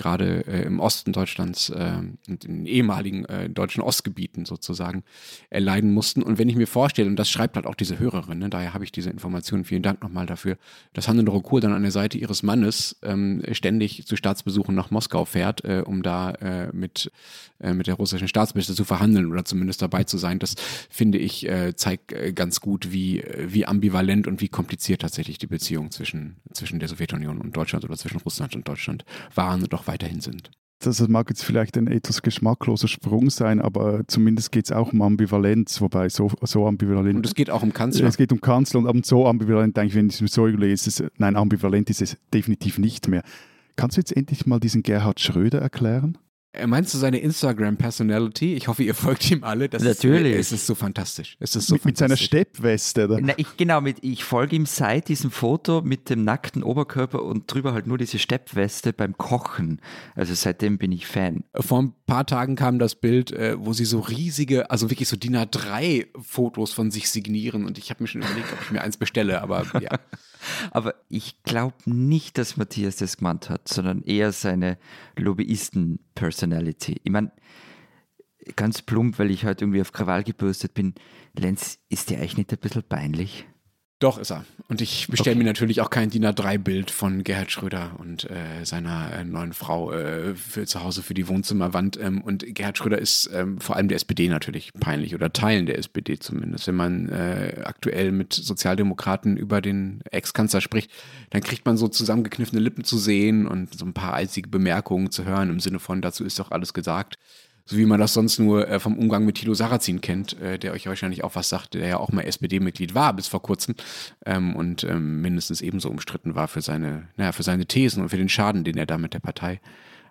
gerade äh, im Osten Deutschlands äh, und in ehemaligen äh, deutschen Ostgebieten sozusagen erleiden mussten. Und wenn ich mir vorstelle, und das schreibt halt auch diese Hörerin, ne, daher habe ich diese Informationen, vielen Dank nochmal dafür, dass Hannelore Kohl dann an der Seite ihres Mannes ähm, ständig zu Staatsbesuchen nach Moskau fährt, äh, um da äh, mit, äh, mit der russischen Staatsminister zu verhandeln oder zumindest dabei zu sein. Das finde ich äh, zeigt äh, ganz gut, wie, wie ambivalent und wie kompliziert tatsächlich die Beziehungen zwischen, zwischen der Sowjetunion und Deutschland oder zwischen Russland und Deutschland waren und auch weiterhin sind. das mag jetzt vielleicht ein etwas geschmackloser Sprung sein, aber zumindest geht es auch um Ambivalenz, wobei so, so ambivalent. Und es geht auch um Kanzler. Es geht um Kanzler und so ambivalent, denke ich, wenn ich es so überlege, ist es, nein, ambivalent ist es definitiv nicht mehr. Kannst du jetzt endlich mal diesen Gerhard Schröder erklären? Er meinst du seine Instagram-Personality? Ich hoffe, ihr folgt ihm alle. Das Natürlich. Ist, es ist so fantastisch. Es ist so mit, mit seiner fantastisch. Steppweste. Oder? Na, ich, genau, mit, ich folge ihm seit diesem Foto mit dem nackten Oberkörper und drüber halt nur diese Steppweste beim Kochen. Also seitdem bin ich Fan. Vor ein paar Tagen kam das Bild, äh, wo sie so riesige, also wirklich so DIN A3-Fotos von sich signieren und ich habe mir schon überlegt, ob ich mir eins bestelle, aber ja. Aber ich glaube nicht, dass Matthias das gemeint hat, sondern eher seine Lobbyisten-Personality. Ich meine, ganz plump, weil ich heute irgendwie auf Krawall gebürstet bin. Lenz, ist dir eigentlich nicht ein bisschen peinlich? Doch, ist er. Und ich bestelle Okay. mir natürlich auch kein DIN A3-Bild von Gerhard Schröder und äh, seiner äh, neuen Frau äh, für zu Hause für die Wohnzimmerwand. Ähm, und Gerhard Schröder ist ähm, vor allem der SPD natürlich peinlich oder Teilen der SPD zumindest. Wenn man äh, aktuell mit Sozialdemokraten über den Ex-Kanzler spricht, dann kriegt man so zusammengekniffene Lippen zu sehen und so ein paar eisige Bemerkungen zu hören im Sinne von, dazu ist doch alles gesagt. So wie man das sonst nur äh, vom Umgang mit Thilo Sarrazin kennt, äh, der euch wahrscheinlich auch was sagt, der ja auch mal SPD-Mitglied war bis vor kurzem ähm, und ähm, mindestens ebenso umstritten war für seine, naja, für seine Thesen und für den Schaden, den er da mit der Partei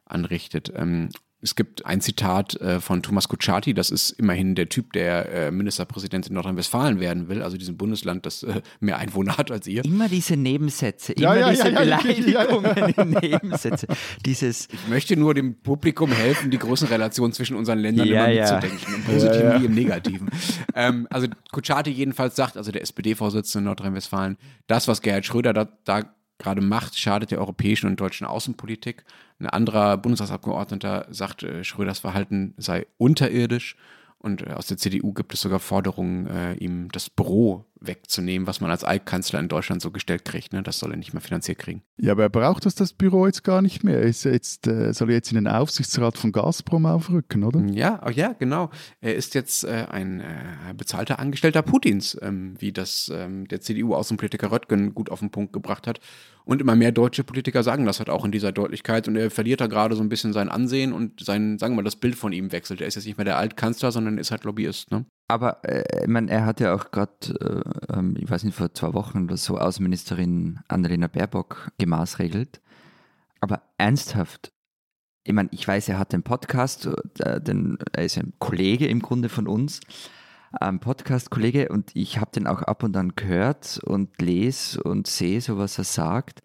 anrichtet. Ähm, es gibt ein Zitat äh, von Thomas Kutschaty, das ist immerhin der Typ, der äh, Ministerpräsident in Nordrhein-Westfalen werden will, also diesem Bundesland, das äh, mehr Einwohner hat als ihr. Immer diese Nebensätze, Ja, immer ja, diese ja. Beleidigungen in Nebensätze. Dieses, Ich möchte nur dem Publikum helfen, die Größenrelation zwischen unseren Ländern Ja, immer ja. mitzudenken, im Positiven wie im Negativen. ähm, also Kutschaty jedenfalls sagt, also der SPD-Vorsitzende in Nordrhein-Westfalen, das, was Gerhard Schröder da, da gerade macht, schadet der europäischen und deutschen Außenpolitik. Ein anderer Bundestagsabgeordneter sagt, äh, Schröders Verhalten sei unterirdisch. Und äh, aus der CDU gibt es sogar Forderungen, äh, ihm das Büro wegzunehmen, was man als Altkanzler in Deutschland so gestellt kriegt. Ne? Das soll er nicht mehr finanziert kriegen. Ja, aber er braucht das, das Büro jetzt gar nicht mehr. Er ist jetzt, äh, soll jetzt in den Aufsichtsrat von Gazprom aufrücken, oder? Ja, oh ja, genau. Er ist jetzt äh, ein äh, bezahlter Angestellter Putins, ähm, wie das ähm, der CDU-Außenpolitiker Röttgen gut auf den Punkt gebracht hat. Und immer mehr deutsche Politiker sagen das halt auch in dieser Deutlichkeit. Und er verliert da gerade so ein bisschen sein Ansehen und sein, sagen wir mal, das Bild von ihm wechselt. Er ist jetzt nicht mehr der Altkanzler, sondern ist halt Lobbyist. Ne? aber äh, ich meine, er hat ja auch gerade, äh, ähm, ich weiß nicht, vor zwei Wochen oder so Außenministerin Annalena Baerbock gemaßregelt. Aber ernsthaft, ich meine, ich weiß, er hat den Podcast, äh, den, er ist ein Kollege im Grunde von uns, ein Podcast-Kollege und ich habe den auch ab und an gehört und lese und sehe so, was er sagt.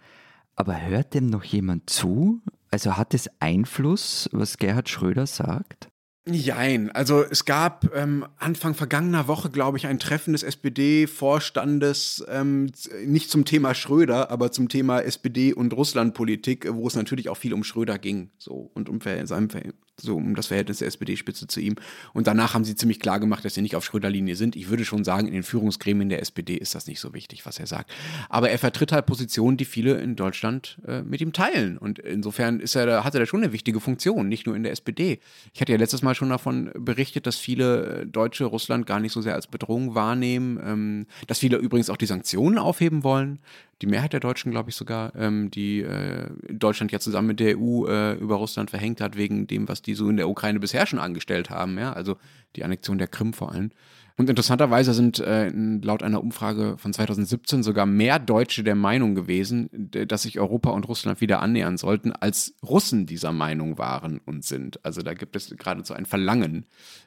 Aber hört dem noch jemand zu? Also hat es Einfluss, was Gerhard Schröder sagt? Jein. Also es gab ähm, Anfang vergangener Woche, glaube ich, ein Treffen des SPD-Vorstandes, ähm, nicht zum Thema Schröder, aber zum Thema SPD und Russlandpolitik, wo es natürlich auch viel um Schröder ging, so und um Ver- seinem Ver so um das Verhältnis der SPD-Spitze zu ihm. Und danach haben sie ziemlich klar gemacht, dass sie nicht auf Schröder-Linie sind. Ich würde schon sagen, in den Führungsgremien der SPD ist das nicht so wichtig, was er sagt. Aber er vertritt halt Positionen, die viele in Deutschland äh, mit ihm teilen. Und insofern ist er, hat er da schon eine wichtige Funktion, nicht nur in der SPD. Ich hatte ja letztes Mal schon davon berichtet, dass viele äh, Deutsche Russland gar nicht so sehr als Bedrohung wahrnehmen, ähm, dass viele übrigens auch die Sanktionen aufheben wollen. Die Mehrheit der Deutschen, glaube ich sogar, ähm, die äh, Deutschland ja zusammen mit der EU äh, über Russland verhängt hat, wegen dem, was die so in der Ukraine bisher schon angestellt haben, ja, also die Annexion der Krim vor allem. Und interessanterweise sind äh, laut einer Umfrage von 2017 sogar mehr Deutsche der Meinung gewesen, dass sich Europa und Russland wieder annähern sollten, als Russen dieser Meinung waren und sind. Also da gibt es geradezu ein Verlangen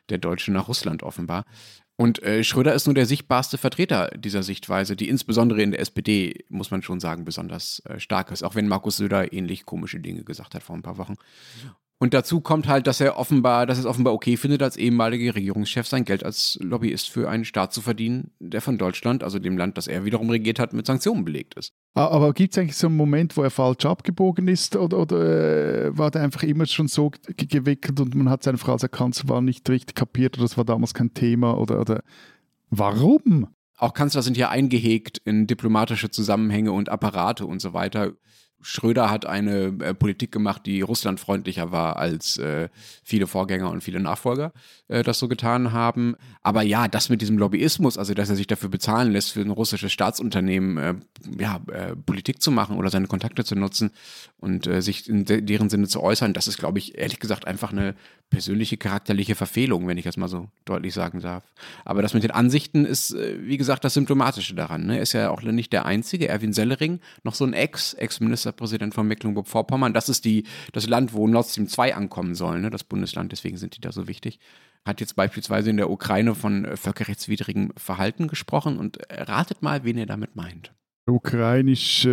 der Deutschen nach Russland offenbar. Und äh, Schröder ist nur der sichtbarste Vertreter dieser Sichtweise, die insbesondere in der SPD, muss man schon sagen, besonders äh, stark ist, auch wenn Markus Söder ähnlich komische Dinge gesagt hat vor ein paar Wochen. Und dazu kommt halt, dass er offenbar, dass es offenbar okay findet, als ehemaliger Regierungschef sein Geld als Lobbyist für einen Staat zu verdienen, der von Deutschland, also dem Land, das er wiederum regiert hat, mit Sanktionen belegt ist. Aber gibt es eigentlich so einen Moment, wo er falsch abgebogen ist oder, oder äh, war der einfach immer schon so ge- gewickelt und man hat seine Frage als Kanzler nicht richtig kapiert oder das war damals kein Thema oder, oder warum? Auch Kanzler sind ja eingehegt in diplomatische Zusammenhänge und Apparate und so weiter. Schröder hat eine äh, Politik gemacht, die russlandfreundlicher war als äh, viele Vorgänger und viele Nachfolger äh, das so getan haben. Aber ja, das mit diesem Lobbyismus, also dass er sich dafür bezahlen lässt, für ein russisches Staatsunternehmen äh, ja, äh, Politik zu machen oder seine Kontakte zu nutzen und äh, sich in de deren Sinne zu äußern, das ist, glaube ich, ehrlich gesagt einfach eine persönliche charakterliche Verfehlung, wenn ich das mal so deutlich sagen darf. Aber das mit den Ansichten ist, äh, wie gesagt, das Symptomatische daran. Ne? Er ist ja auch nicht der Einzige. Erwin Sellering, noch so ein Ex, Ex-Ministerpräsident von Mecklenburg-Vorpommern. Das ist die, das Land, wo Nord Stream 2 ankommen soll, ne? das Bundesland. Deswegen sind die da so wichtig hat jetzt beispielsweise in der Ukraine von äh, völkerrechtswidrigem Verhalten gesprochen und äh, ratet mal, wen er damit meint. Ukrainische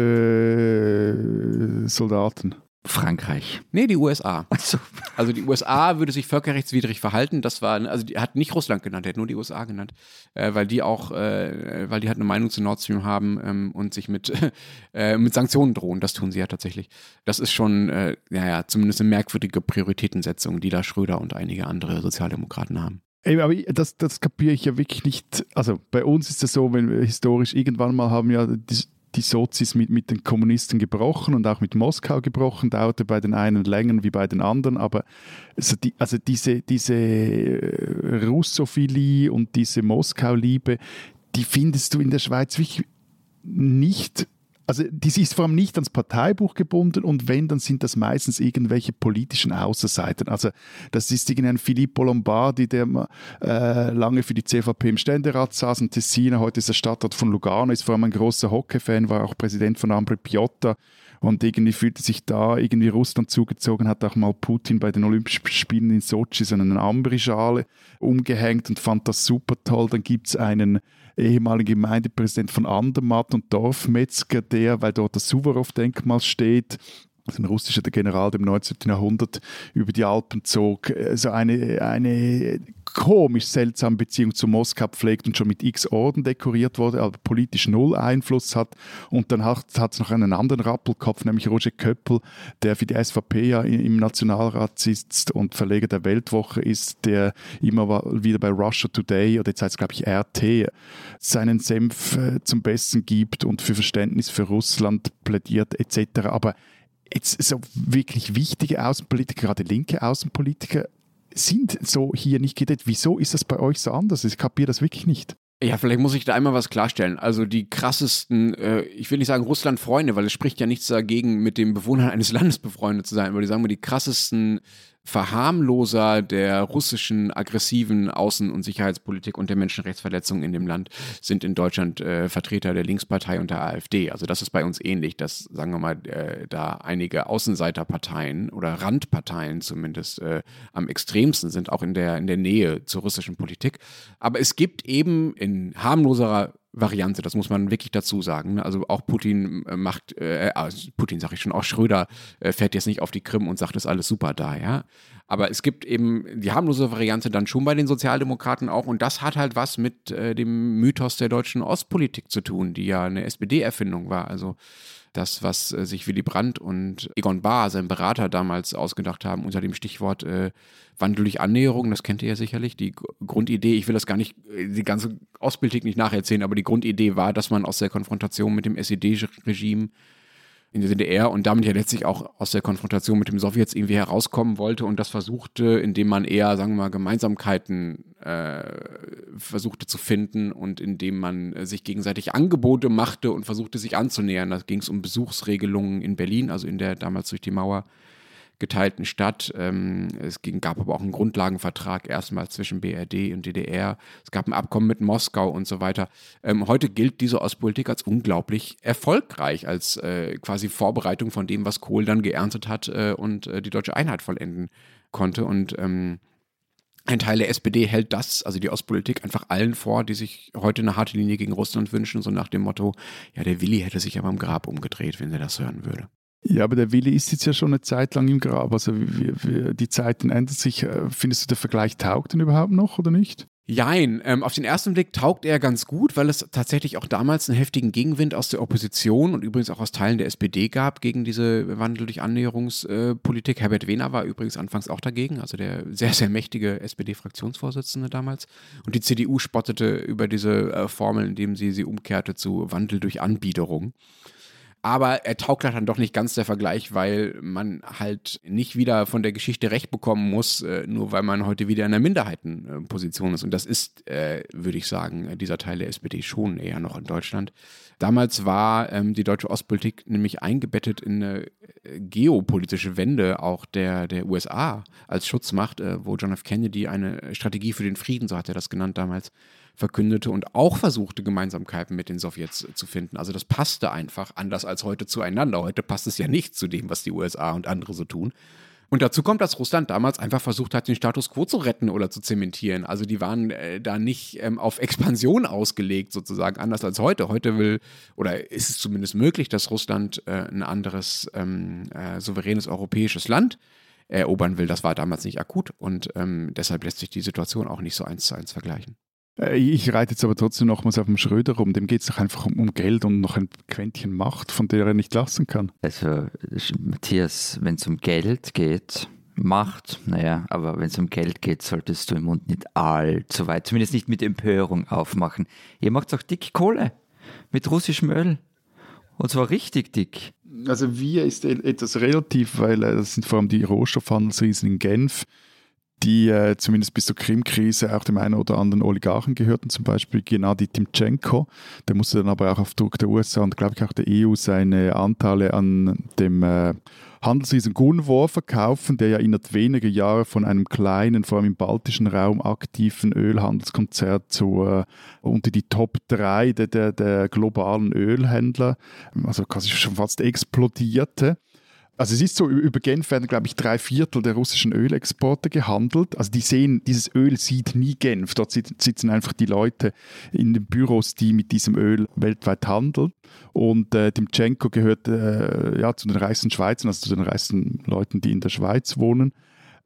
Soldaten. Frankreich. Nee, die USA. So. Also die USA würde sich völkerrechtswidrig verhalten. Das war, also er hat nicht Russland genannt, er hat nur die USA genannt, äh, weil die auch, äh, weil die halt eine Meinung zu Nord Stream haben ähm, und sich mit, äh, mit Sanktionen drohen. Das tun sie ja tatsächlich. Das ist schon, äh, naja, zumindest eine merkwürdige Prioritätensetzung, die da Schröder und einige andere Sozialdemokraten haben. Ey, aber das, das kapiere ich ja wirklich nicht. Also bei uns ist es so, wenn wir historisch irgendwann mal haben ja die, die Sozis mit, mit den Kommunisten gebrochen und auch mit Moskau gebrochen, dauerte bei den einen länger wie bei den anderen, aber also, die, also diese, diese äh, Russophilie und diese Moskau-Liebe, die findest du in der Schweiz wirklich nicht also die ist vor allem nicht ans Parteibuch gebunden und wenn, dann sind das meistens irgendwelche politischen Außenseiten. Also das ist irgendein Filippo Lombardi, der äh, lange für die CVP im Ständerat saß und Tessina, heute ist er Stadtrat von Lugano, ist vor allem ein großer Hockey-Fan, war auch Präsident von Ambre Piotta und irgendwie fühlte sich da irgendwie Russland zugezogen, hat auch mal Putin bei den Olympischen Spielen in Sochi so eine Ambri-Schale umgehängt und fand das super toll. Dann gibt es einen ehemaligen Gemeindepräsident von Andermatt und Dorfmetzger, der, weil dort das Suvorov-Denkmal steht, also ein russischer General dem 19. Jahrhundert über die Alpen zog, äh, so eine, eine komisch seltsame Beziehung zu Moskau pflegt und schon mit x Orden dekoriert wurde, aber politisch null Einfluss hat. Und dann hat es noch einen anderen Rappelkopf, nämlich Roger Köppel, der für die SVP ja im Nationalrat sitzt und Verleger der Weltwoche ist, der immer wieder bei Russia Today oder jetzt heißt es glaube ich RT seinen Senf äh, zum Besten gibt und für Verständnis für Russland plädiert etc. Aber jetzt so wirklich wichtige Außenpolitiker, gerade linke Außenpolitiker, sind so hier nicht gedeckt. Wieso ist das bei euch so anders? Ich kapiere das wirklich nicht. Ja, vielleicht muss ich da einmal was klarstellen. Also die krassesten, äh, ich will nicht sagen Russland-Freunde, weil es spricht ja nichts dagegen, mit dem Bewohnern eines Landes befreundet zu sein, aber die sagen wir die krassesten Verharmloser der russischen aggressiven Außen- und Sicherheitspolitik und der Menschenrechtsverletzungen in dem Land sind in Deutschland äh, Vertreter der Linkspartei und der AfD. Also das ist bei uns ähnlich, dass, sagen wir mal, äh, da einige Außenseiterparteien oder Randparteien zumindest äh, am extremsten sind, auch in der, in der Nähe zur russischen Politik. Aber es gibt eben in harmloserer Variante, das muss man wirklich dazu sagen. Ne? Also auch Putin äh, macht, äh, also Putin sage ich schon, auch Schröder äh, fährt jetzt nicht auf die Krim und sagt, ist alles super da, ja. Aber es gibt eben die harmlose Variante dann schon bei den Sozialdemokraten auch und das hat halt was mit äh, dem Mythos der deutschen Ostpolitik zu tun, die ja eine SPD-Erfindung war. Also das, was äh, sich Willy Brandt und Egon Bahr, sein Berater, damals ausgedacht haben, unter dem Stichwort äh, Wandel durch Annäherung, das kennt ihr ja sicherlich. Die Grundidee, ich will das gar nicht, äh, die ganze Ostpolitik nicht nacherzählen, aber die Grundidee war, dass man aus der Konfrontation mit dem SED-Regime in der DDR und damit ja letztlich auch aus der Konfrontation mit dem Sowjets irgendwie herauskommen wollte und das versuchte, indem man eher, sagen wir mal, Gemeinsamkeiten äh, versuchte zu finden und indem man sich gegenseitig Angebote machte und versuchte, sich anzunähern. Da ging es um Besuchsregelungen in Berlin, also in der damals durch die Mauer geteilten Stadt. Ähm, es gab aber auch einen Grundlagenvertrag erstmals zwischen BRD und DDR. Es gab ein Abkommen mit Moskau und so weiter. Ähm, heute gilt diese Ostpolitik als unglaublich erfolgreich, als äh, quasi Vorbereitung von dem, was Kohl dann geerntet hat äh, und äh, die deutsche Einheit vollenden konnte. Und ähm, ein Teil der SPD hält das, also die Ostpolitik, einfach allen vor, die sich heute eine harte Linie gegen Russland wünschen, so nach dem Motto, ja, der Willi hätte sich aber im Grab umgedreht, wenn er das hören würde. Ja, aber der Willi ist jetzt ja schon eine Zeit lang im Grab. Also wie, wie, die Zeiten ändern sich. Äh, findest du, der Vergleich taugt denn überhaupt noch oder nicht? Jein, ähm, auf den ersten Blick taugt er ganz gut, weil es tatsächlich auch damals einen heftigen Gegenwind aus der Opposition und übrigens auch aus Teilen der SPD gab gegen diese Wandel durch Annäherungspolitik. Äh, Herbert Wehner war übrigens anfangs auch dagegen, also der sehr, sehr mächtige SPD-Fraktionsvorsitzende damals. Und die CDU spottete über diese äh, Formel, indem sie sie umkehrte zu Wandel durch Anbiederung. Aber er taugt halt dann doch nicht ganz der Vergleich, weil man halt nicht wieder von der Geschichte recht bekommen muss, äh, nur weil man heute wieder in der Minderheitenposition ist. Und das ist, äh, würde ich sagen, dieser Teil der SPD schon eher noch in Deutschland. Damals war ähm, die deutsche Ostpolitik nämlich eingebettet in eine äh, geopolitische Wende auch der, der USA als Schutzmacht, wo John F. Kennedy eine Strategie für den Frieden, so hat er das genannt damals, verkündete und auch versuchte, Gemeinsamkeiten mit den Sowjets zu finden. Also das passte einfach anders als heute zueinander. Heute passt es ja nicht zu dem, was die USA und andere so tun. Und dazu kommt, dass Russland damals einfach versucht hat, den Status quo zu retten oder zu zementieren. Also die waren äh, da nicht ähm, auf Expansion ausgelegt, sozusagen, anders als heute. Heute will, oder ist es zumindest möglich, dass Russland äh, ein anderes ähm, äh, souveränes europäisches Land erobern will. Das war damals nicht akut und ähm, deshalb lässt sich die Situation auch nicht so eins zu eins vergleichen. Äh, ich reite jetzt aber trotzdem nochmals auf dem Schröder rum. Dem geht es doch einfach um, Geld und noch ein Quäntchen Macht, von der er nicht lassen kann. Also, Matthias, wenn es um Geld geht, Macht, naja, aber wenn es um Geld geht, solltest du im Mund nicht allzu weit, zumindest nicht mit Empörung aufmachen. Ihr macht auch dick Kohle mit russischem Öl. Und zwar richtig dick. Also wir ist etwas relativ, weil äh, das sind vor allem die Rohstoffhandelsriesen in Genf die äh, zumindest bis zur Krim-Krise auch dem einen oder anderen Oligarchen gehörten, zum Beispiel Gennady Timchenko. Der musste dann aber auch auf Druck der USA und, glaube ich, auch der EU seine Anteile an dem äh, Handelsriesen Gunvor verkaufen, der ja innerhalb weniger Jahre von einem kleinen, vor allem im baltischen Raum aktiven Ölhandelskonzert zu, äh, unter die Top 3 der, der, der globalen Ölhändler, also quasi schon fast explodierte. Also es ist so, über Genf werden, glaube ich, drei Viertel der russischen Ölexporte gehandelt. Also die sehen, dieses Öl sieht nie Genf. Dort sitzen einfach die Leute in den Büros, die mit diesem Öl weltweit handeln. Und äh, Timchenko gehört äh, ja, zu den reichsten Schweizern, also zu den reichsten Leuten, die in der Schweiz wohnen.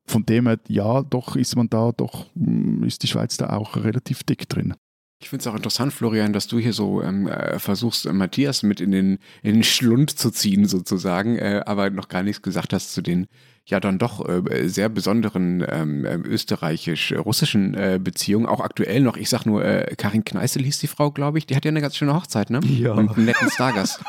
Von dem her, ja, doch ist man da, doch hm, ist die Schweiz da auch relativ dick drin. Ich finde es auch interessant, Florian, dass du hier so ähm, äh, versuchst, äh, Matthias mit in den, in den Schlund zu ziehen, sozusagen, äh, aber noch gar nichts gesagt hast zu den ja dann doch äh, sehr besonderen ähm, ähm österreichisch-russischen äh, Beziehungen, auch aktuell noch. Ich sag nur, äh, Karin Kneißel hieß die Frau, glaube ich. Die hat ja eine ganz schöne Hochzeit, ne? Ja. Und einen netten Stargast.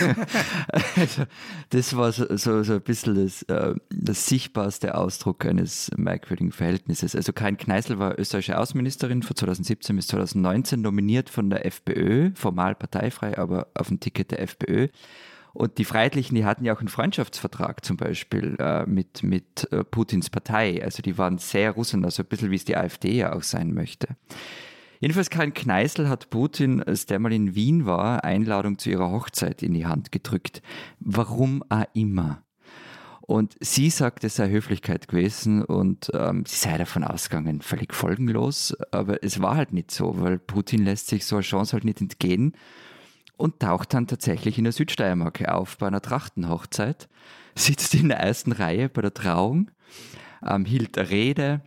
also, das war so, so, so ein bisschen das, äh, das sichtbarste Ausdruck eines merkwürdigen Verhältnisses. Also Karin Kneißl war österreichische Außenministerin von 2017 bis 2019, nominiert von der FPÖ, formal parteifrei, aber auf dem Ticket der FPÖ. Und die Freiheitlichen, die hatten ja auch einen Freundschaftsvertrag zum Beispiel äh, mit, mit äh, Putins Partei. Also die waren sehr Russen, also ein bisschen wie es die AfD ja auch sein möchte. Jedenfalls Karin Kneißl hat Putin, als der mal in Wien war, Einladung zu ihrer Hochzeit in die Hand gedrückt. Warum auch immer. Und sie sagt, es sei Höflichkeit gewesen und ähm, sie sei davon ausgegangen, völlig folgenlos. Aber es war halt nicht so, weil Putin lässt sich so eine Chance halt nicht entgehen und taucht dann tatsächlich in der Südsteiermark auf bei einer Trachtenhochzeit, sitzt in der ersten Reihe bei der Trauung, ähm, hielt eine Rede,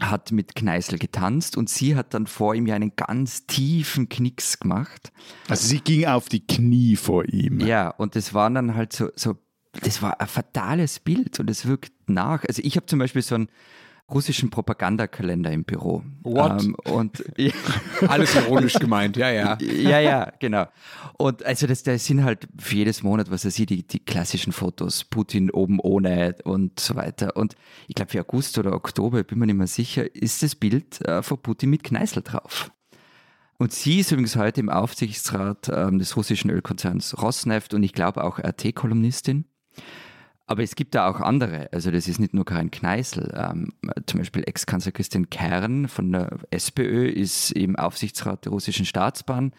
hat mit Kneißl getanzt und sie hat dann vor ihm ja einen ganz tiefen Knicks gemacht. Also sie ging auf die Knie vor ihm. Ja, und das war dann halt so, so das war ein fatales Bild und es wirkt nach. Also ich habe zum Beispiel so ein russischen Propagandakalender im Büro. What? Ähm, und alles ironisch gemeint, ja, ja. Ja, ja, genau. Und also das, das sind halt für jedes Monat, was er sieht, die, die klassischen Fotos, Putin oben ohne und so weiter. Und ich glaube für August oder Oktober, bin mir nicht mehr sicher, ist das Bild äh, von Putin mit Kneißl drauf. Und sie ist übrigens heute im Aufsichtsrat ähm, des russischen Ölkonzerns Rosneft und ich glaube auch RT-Kolumnistin. Aber es gibt da auch andere. Also das ist nicht nur Karin Kneißl. Ähm, zum Beispiel Ex-Kanzler Christian Kern von der SPÖ ist im Aufsichtsrat der russischen Staatsbahn.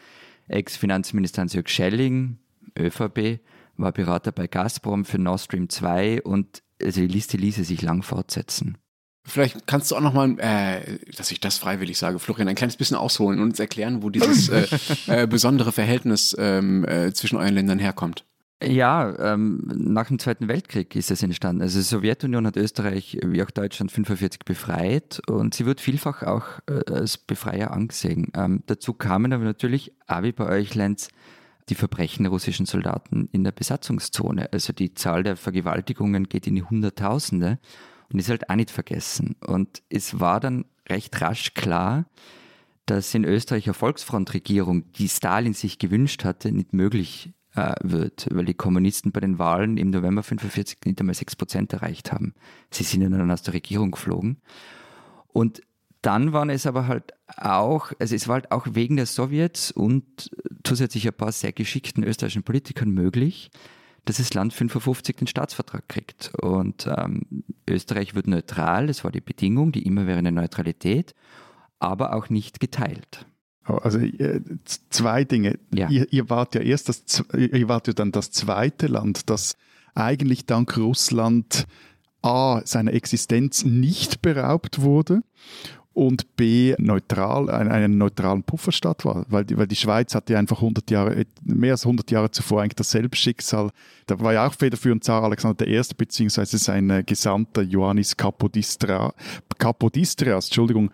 Ex-Finanzminister Hans-Jörg Schelling, ÖVP, war Berater bei Gazprom für Nord Stream 2 und also die Liste ließe sich lang fortsetzen. Vielleicht kannst du auch nochmal, äh, dass ich das freiwillig sage, Florian, ein kleines bisschen ausholen und uns erklären, wo dieses äh, äh, besondere Verhältnis ähm, äh, zwischen euren Ländern herkommt. Ja, ähm, nach dem Zweiten Weltkrieg ist es entstanden. Also die Sowjetunion hat Österreich wie auch Deutschland 45 befreit und sie wird vielfach auch äh, als Befreier angesehen. Ähm, dazu kamen aber natürlich, auch wie bei euch, Lenz, die Verbrechen russischen Soldaten in der Besatzungszone. Also die Zahl der Vergewaltigungen geht in die Hunderttausende und ist halt auch nicht vergessen. Und es war dann recht rasch klar, dass in Österreich eine Volksfrontregierung, die Stalin sich gewünscht hatte, nicht möglich äh, wird, weil die Kommunisten bei den Wahlen im November 45 nicht einmal 6 Prozent erreicht haben. Sie sind dann aus der Regierung geflogen. Und dann waren es aber halt auch, also es war halt auch wegen der Sowjets und zusätzlich ein paar sehr geschickten österreichischen Politikern möglich, dass das Land 55 den Staatsvertrag kriegt. Und ähm, Österreich wird neutral, das war die Bedingung, die immerwährende Neutralität, aber auch nicht geteilt. Also äh, zwei Dinge. Ja. Ihr, ihr, wart ja erst das, ihr wart ja dann das zweite Land, das eigentlich dank Russland A seiner Existenz nicht beraubt wurde und B neutral, einen, einen neutralen Pufferstaat war, weil die, weil die Schweiz hatte einfach 100 Jahre, mehr als 100 Jahre zuvor eigentlich dasselbe Schicksal. Da war ja auch federführend Zar Alexander I. beziehungsweise sein Gesandter Ioannis Kapodistra, Kapodistrias, Entschuldigung,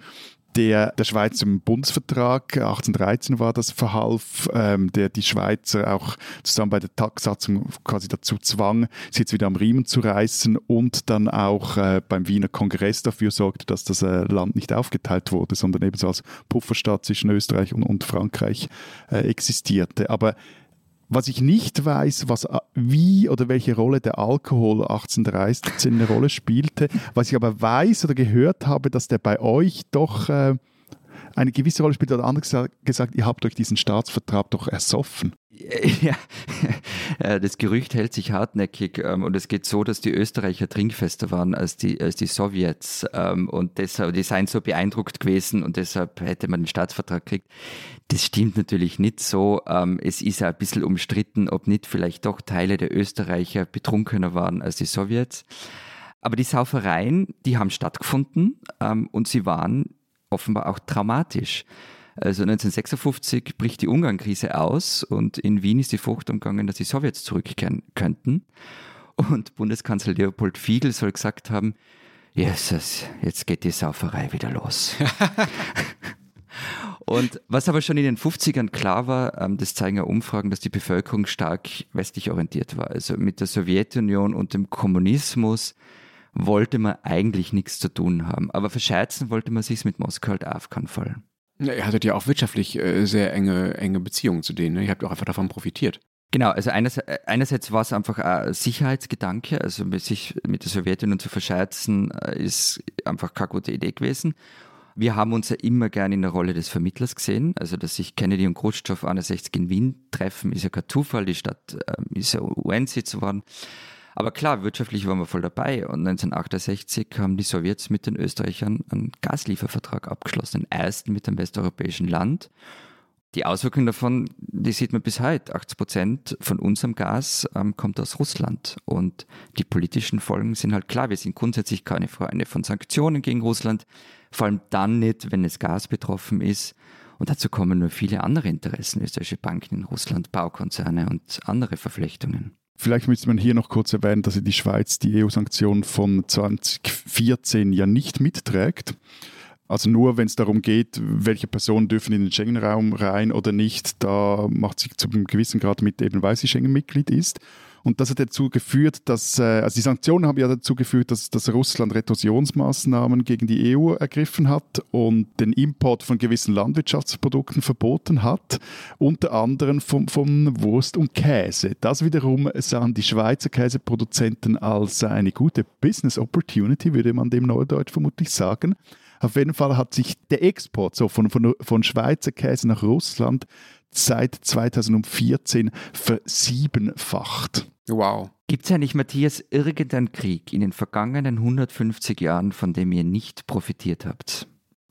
der der Schweiz im Bundesvertrag, 1813 war das, verhalf, ähm, der die Schweizer auch zusammen bei der Tagsatzung quasi dazu zwang, sich jetzt wieder am Riemen zu reißen und dann auch äh, beim Wiener Kongress dafür sorgte, dass das äh, Land nicht aufgeteilt wurde, sondern ebenso als Pufferstaat zwischen Österreich und, und Frankreich äh, existierte. Aber was ich nicht weiß, was, äh, wie oder welche Rolle der Alkohol 1813 eine Rolle spielte, was ich aber weiß oder gehört habe, dass der bei euch doch äh, eine gewisse Rolle spielt. Oder anders gesagt, ihr habt euch diesen Staatsvertrag doch ersoffen. Ja, das Gerücht hält sich hartnäckig ähm, und es geht so, dass die Österreicher trinkfester waren als die, als die Sowjets ähm, und deshalb, die seien so beeindruckt gewesen und deshalb hätte man den Staatsvertrag gekriegt. Das stimmt natürlich nicht so. Ähm, es ist ja ein bisschen umstritten, ob nicht vielleicht doch Teile der Österreicher betrunkener waren als die Sowjets. Aber die Saufereien, die haben stattgefunden und sie waren offenbar auch traumatisch. Also 1956 bricht die Ungarn-Krise aus und in Wien ist die Frucht umgegangen, dass die Sowjets zurückkehren könnten. Und Bundeskanzler Leopold Fiegel soll gesagt haben, Jesus, jetzt geht die Sauferei wieder los. Und was aber schon in den 50ern klar war, ähm, das zeigen ja Umfragen, dass die Bevölkerung stark westlich orientiert war. Also mit der Sowjetunion und dem Kommunismus wollte man eigentlich nichts zu tun haben. Aber verscheizen wollte man sich mit Moskau halt auf keinen Fall. Ihr hattet ja auch wirtschaftlich äh, sehr enge, enge Beziehungen zu denen. Ne? Ihr habt auch einfach davon profitiert. Genau, also einerseits, äh, einerseits war es einfach ein Sicherheitsgedanke, also sich mit der Sowjetunion zu verscherzen, äh, ist einfach keine gute Idee gewesen. Wir haben uns ja immer gerne in der Rolle des Vermittlers gesehen. Also, dass sich Kennedy und Khrushchev 61 in Wien treffen, ist ja kein Zufall. Die Stadt ähm, ist ja UN-Sitz geworden. Aber klar, wirtschaftlich waren wir voll dabei. Und 1968 haben die Sowjets mit den Österreichern einen Gasliefervertrag abgeschlossen, den ersten mit einem westeuropäischen Land. Die Auswirkungen davon, die sieht man bis heute. 80 Prozent von unserem Gas ähm, kommt aus Russland. Und die politischen Folgen sind halt klar. Wir sind grundsätzlich keine Freunde von Sanktionen gegen Russland. Vor allem dann nicht, wenn es Gas betroffen ist. Und dazu kommen nur viele andere Interessen, österreichische Banken in Russland, Baukonzerne und andere Verflechtungen. Vielleicht müsste man hier noch kurz erwähnen, dass die Schweiz die EU-Sanktionen von 2014 ja nicht mitträgt. Also nur wenn es darum geht, welche Personen dürfen in den Schengen-Raum rein oder nicht, da macht sich zu einem gewissen Grad mit, eben weil sie Schengen-Mitglied ist. Und das hat dazu geführt, dass, äh, also die Sanktionen haben ja dazu geführt, dass, dass Russland Retorsionsmaßnahmen gegen die EU ergriffen hat und den Import von gewissen Landwirtschaftsprodukten verboten hat, unter anderem von, von Wurst und Käse. Das wiederum sahen die Schweizer Käseproduzenten als eine gute Business Opportunity, würde man dem Neudeutsch vermutlich sagen. Auf jeden Fall hat sich der Export so von, von, von Schweizer Käse nach Russland seit 2014 versiebenfacht. Wow. Gibt es eigentlich, Matthias, irgendeinen Krieg in den vergangenen 150 Jahren, von dem ihr nicht profitiert habt?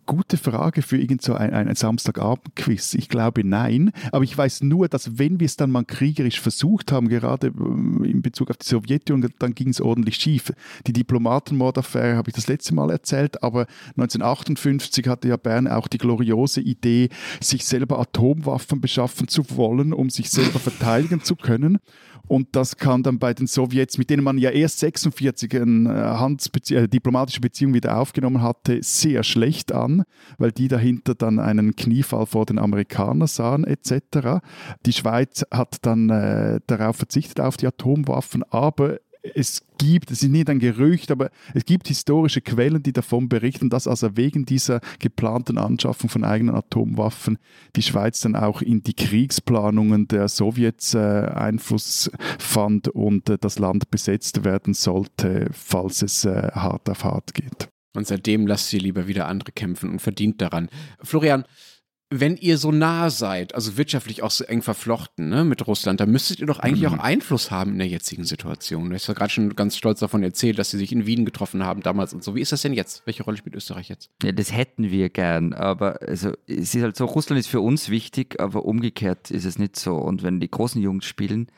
Gute Frage für irgend so ein, ein Samstagabend-Quiz. Ich glaube nein. Aber ich weiß nur, dass wenn wir es dann mal kriegerisch versucht haben, gerade äh, in Bezug auf die Sowjetunion, dann ging es ordentlich schief. Die Diplomatenmordaffäre habe ich das letzte Mal erzählt, aber 1958 hatte ja Bern auch die gloriose Idee, sich selber Atomwaffen beschaffen zu wollen, um sich selber verteidigen zu können. Und das kam dann bei den Sowjets, mit denen man ja erst 46 eine äh, äh, diplomatische Beziehung wieder aufgenommen hatte, sehr schlecht an, weil die dahinter dann einen Kniefall vor den Amerikanern sahen etc. Die Schweiz hat dann äh, darauf verzichtet, auf die Atomwaffen, aber es gibt, es ist nicht ein Gerücht, aber es gibt historische Quellen, die davon berichten, dass also wegen dieser geplanten Anschaffung von eigenen Atomwaffen die Schweiz dann auch in die Kriegsplanungen der Sowjets äh, Einfluss fand und äh, das Land besetzt werden sollte, falls es äh, hart auf hart geht. Und seitdem lasst sie lieber wieder andere kämpfen und verdient daran. Florian, wenn ihr so nah seid, also wirtschaftlich auch so eng verflochten ne, mit Russland, dann müsstet ihr doch eigentlich mhm. auch Einfluss haben in der jetzigen Situation. Du hast ja gerade schon ganz stolz davon erzählt, dass sie sich in Wien getroffen haben damals und so. Wie ist das denn jetzt? Welche Rolle spielt Österreich jetzt? Ja, das hätten wir gern, aber also, es ist halt so, Russland ist für uns wichtig, aber umgekehrt ist es nicht so. Und wenn die großen Jungs spielen,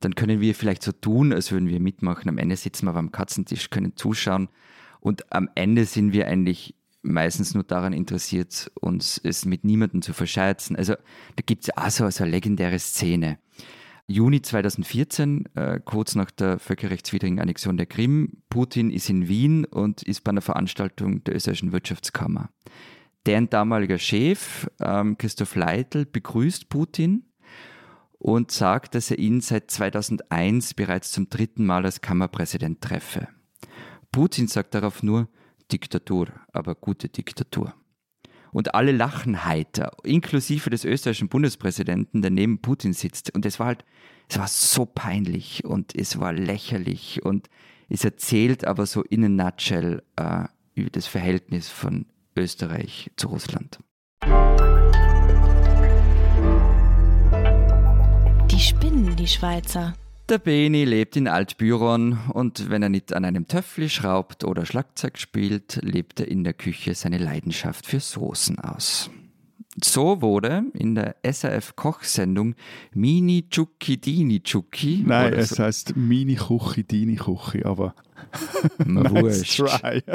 dann können wir vielleicht so tun, als würden wir mitmachen. Am Ende sitzen wir am Katzentisch, können zuschauen. Und am Ende sind wir eigentlich meistens nur daran interessiert, uns es mit niemandem zu verscherzen. Also da gibt es auch so, so eine legendäre Szene. Juni 2014, äh, kurz nach der völkerrechtswidrigen Annexion der Krim, Putin ist in Wien und ist bei einer Veranstaltung der österreichischen Wirtschaftskammer. Deren damaliger Chef, ähm, Christoph Leitl, begrüßt Putin und sagt, dass er ihn seit 2001 bereits zum dritten Mal als Kammerpräsident treffe. Putin sagt darauf nur, Diktatur, aber gute Diktatur. Und alle lachen heiter, inklusive des österreichischen Bundespräsidenten, der neben Putin sitzt. Und es war halt, es war so peinlich und es war lächerlich und es erzählt aber so in a nutshell äh, über das Verhältnis von Österreich zu Russland. Die spinnen, die Schweizer. Der Beni lebt in Altbüron und wenn er nicht an einem Töffel schraubt oder Schlagzeug spielt, lebt er in der Küche seine Leidenschaft für Soßen aus. So wurde in der SRF-Kochsendung Mini Chuki Dini Chuki. Nein, es so. heißt Mini Kuchi Dini Kuchi, aber. Wurscht. try.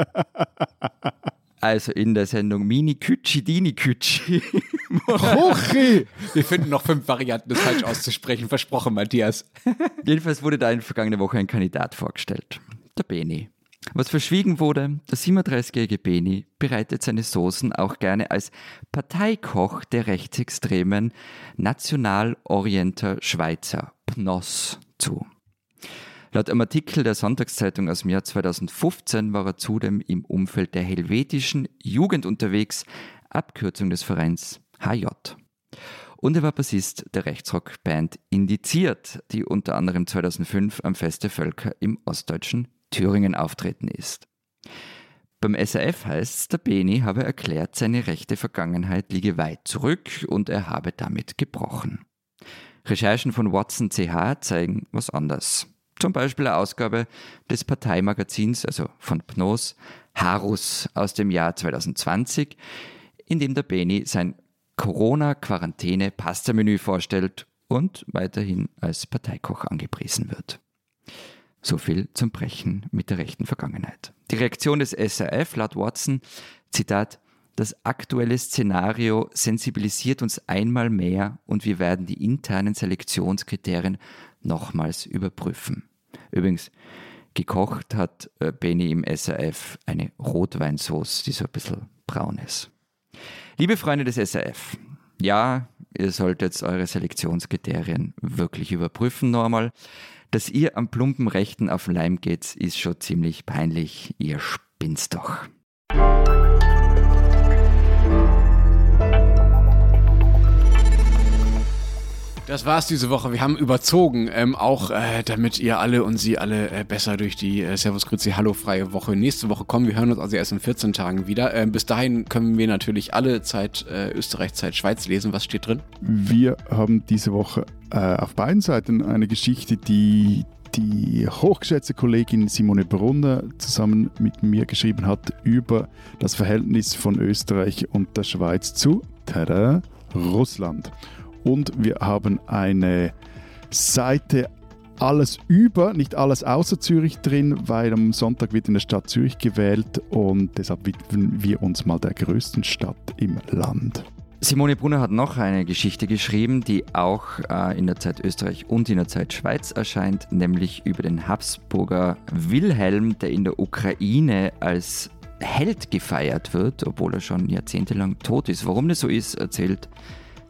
Also in der Sendung Mini Kütschi Dini Kütschi. Kuchi! Wir finden noch fünf Varianten, das falsch auszusprechen. Versprochen, Matthias. Jedenfalls wurde da in vergangene Woche ein Kandidat vorgestellt. Der Beni. Was verschwiegen wurde, der 37-jährige Beni bereitet seine Soßen auch gerne als Parteikoch der rechtsextremen Nationalorienter Schweizer PNOS zu. Laut einem Artikel der Sonntagszeitung aus dem Jahr 2015 war er zudem im Umfeld der helvetischen Jugend unterwegs, Abkürzung des Vereins HJ. Und er war Bassist der Rechtsrockband Indiziert, die unter anderem 2005 am Fest der Völker im ostdeutschen Thüringen auftreten ist. Beim SAF heißt es, der Beni habe erklärt, seine rechte Vergangenheit liege weit zurück und er habe damit gebrochen. Recherchen von Watson CH zeigen was anders. Zum Beispiel eine Ausgabe des Parteimagazins, also von PNOS, Harus aus dem Jahr 2020, in dem der Beni sein Corona-Quarantäne-Pasta-Menü vorstellt und weiterhin als Parteikoch angepriesen wird. So viel zum Brechen mit der rechten Vergangenheit. Die Reaktion des SRF laut Watson, Zitat, das aktuelle Szenario sensibilisiert uns einmal mehr und wir werden die internen Selektionskriterien nochmals überprüfen. Übrigens, gekocht hat äh, Benny im SRF eine Rotweinsauce, die so ein bisschen braun ist. Liebe Freunde des SRF, ja, ihr solltet eure Selektionskriterien wirklich überprüfen normal. Dass ihr am plumpen Rechten auf Leim geht, ist schon ziemlich peinlich. Ihr spinnt's doch. Das war's diese Woche. Wir haben überzogen, ähm, auch äh, damit ihr alle und sie alle äh, besser durch die äh, Servus Grüezi Hallo freie Woche nächste Woche kommen. Wir hören uns also erst in 14 Tagen wieder. Ähm, bis dahin können wir natürlich alle Zeit äh, Österreich, Zeit Schweiz lesen. Was steht drin? Wir haben diese Woche äh, auf beiden Seiten eine Geschichte, die die hochgeschätzte Kollegin Simone Brunner zusammen mit mir geschrieben hat über das Verhältnis von Österreich und der Schweiz zu tada, Russland. Und wir haben eine Seite alles über, nicht alles außer Zürich drin, weil am Sonntag wird in der Stadt Zürich gewählt und deshalb widmen wir uns mal der größten Stadt im Land. Simone Brunner hat noch eine Geschichte geschrieben, die auch äh, in der Zeit Österreich und in der Zeit Schweiz erscheint, nämlich über den Habsburger Wilhelm, der in der Ukraine als Held gefeiert wird, obwohl er schon jahrzehntelang tot ist. Warum das so ist, erzählt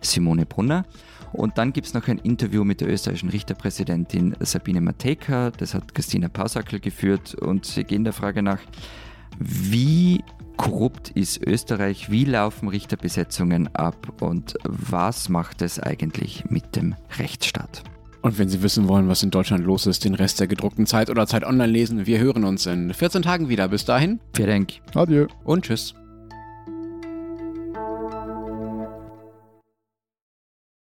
Simone Brunner. Und dann gibt es noch ein Interview mit der österreichischen Richterpräsidentin Sabine Matejka. Das hat Christina Pausackel geführt. Und sie gehen der Frage nach, wie korrupt ist Österreich, wie laufen Richterbesetzungen ab und was macht es eigentlich mit dem Rechtsstaat? Und wenn Sie wissen wollen, was in Deutschland los ist, den Rest der gedruckten Zeit oder Zeit online lesen. Wir hören uns in 14 Tagen wieder. Bis dahin. Vielen Dank. Adieu. Und tschüss.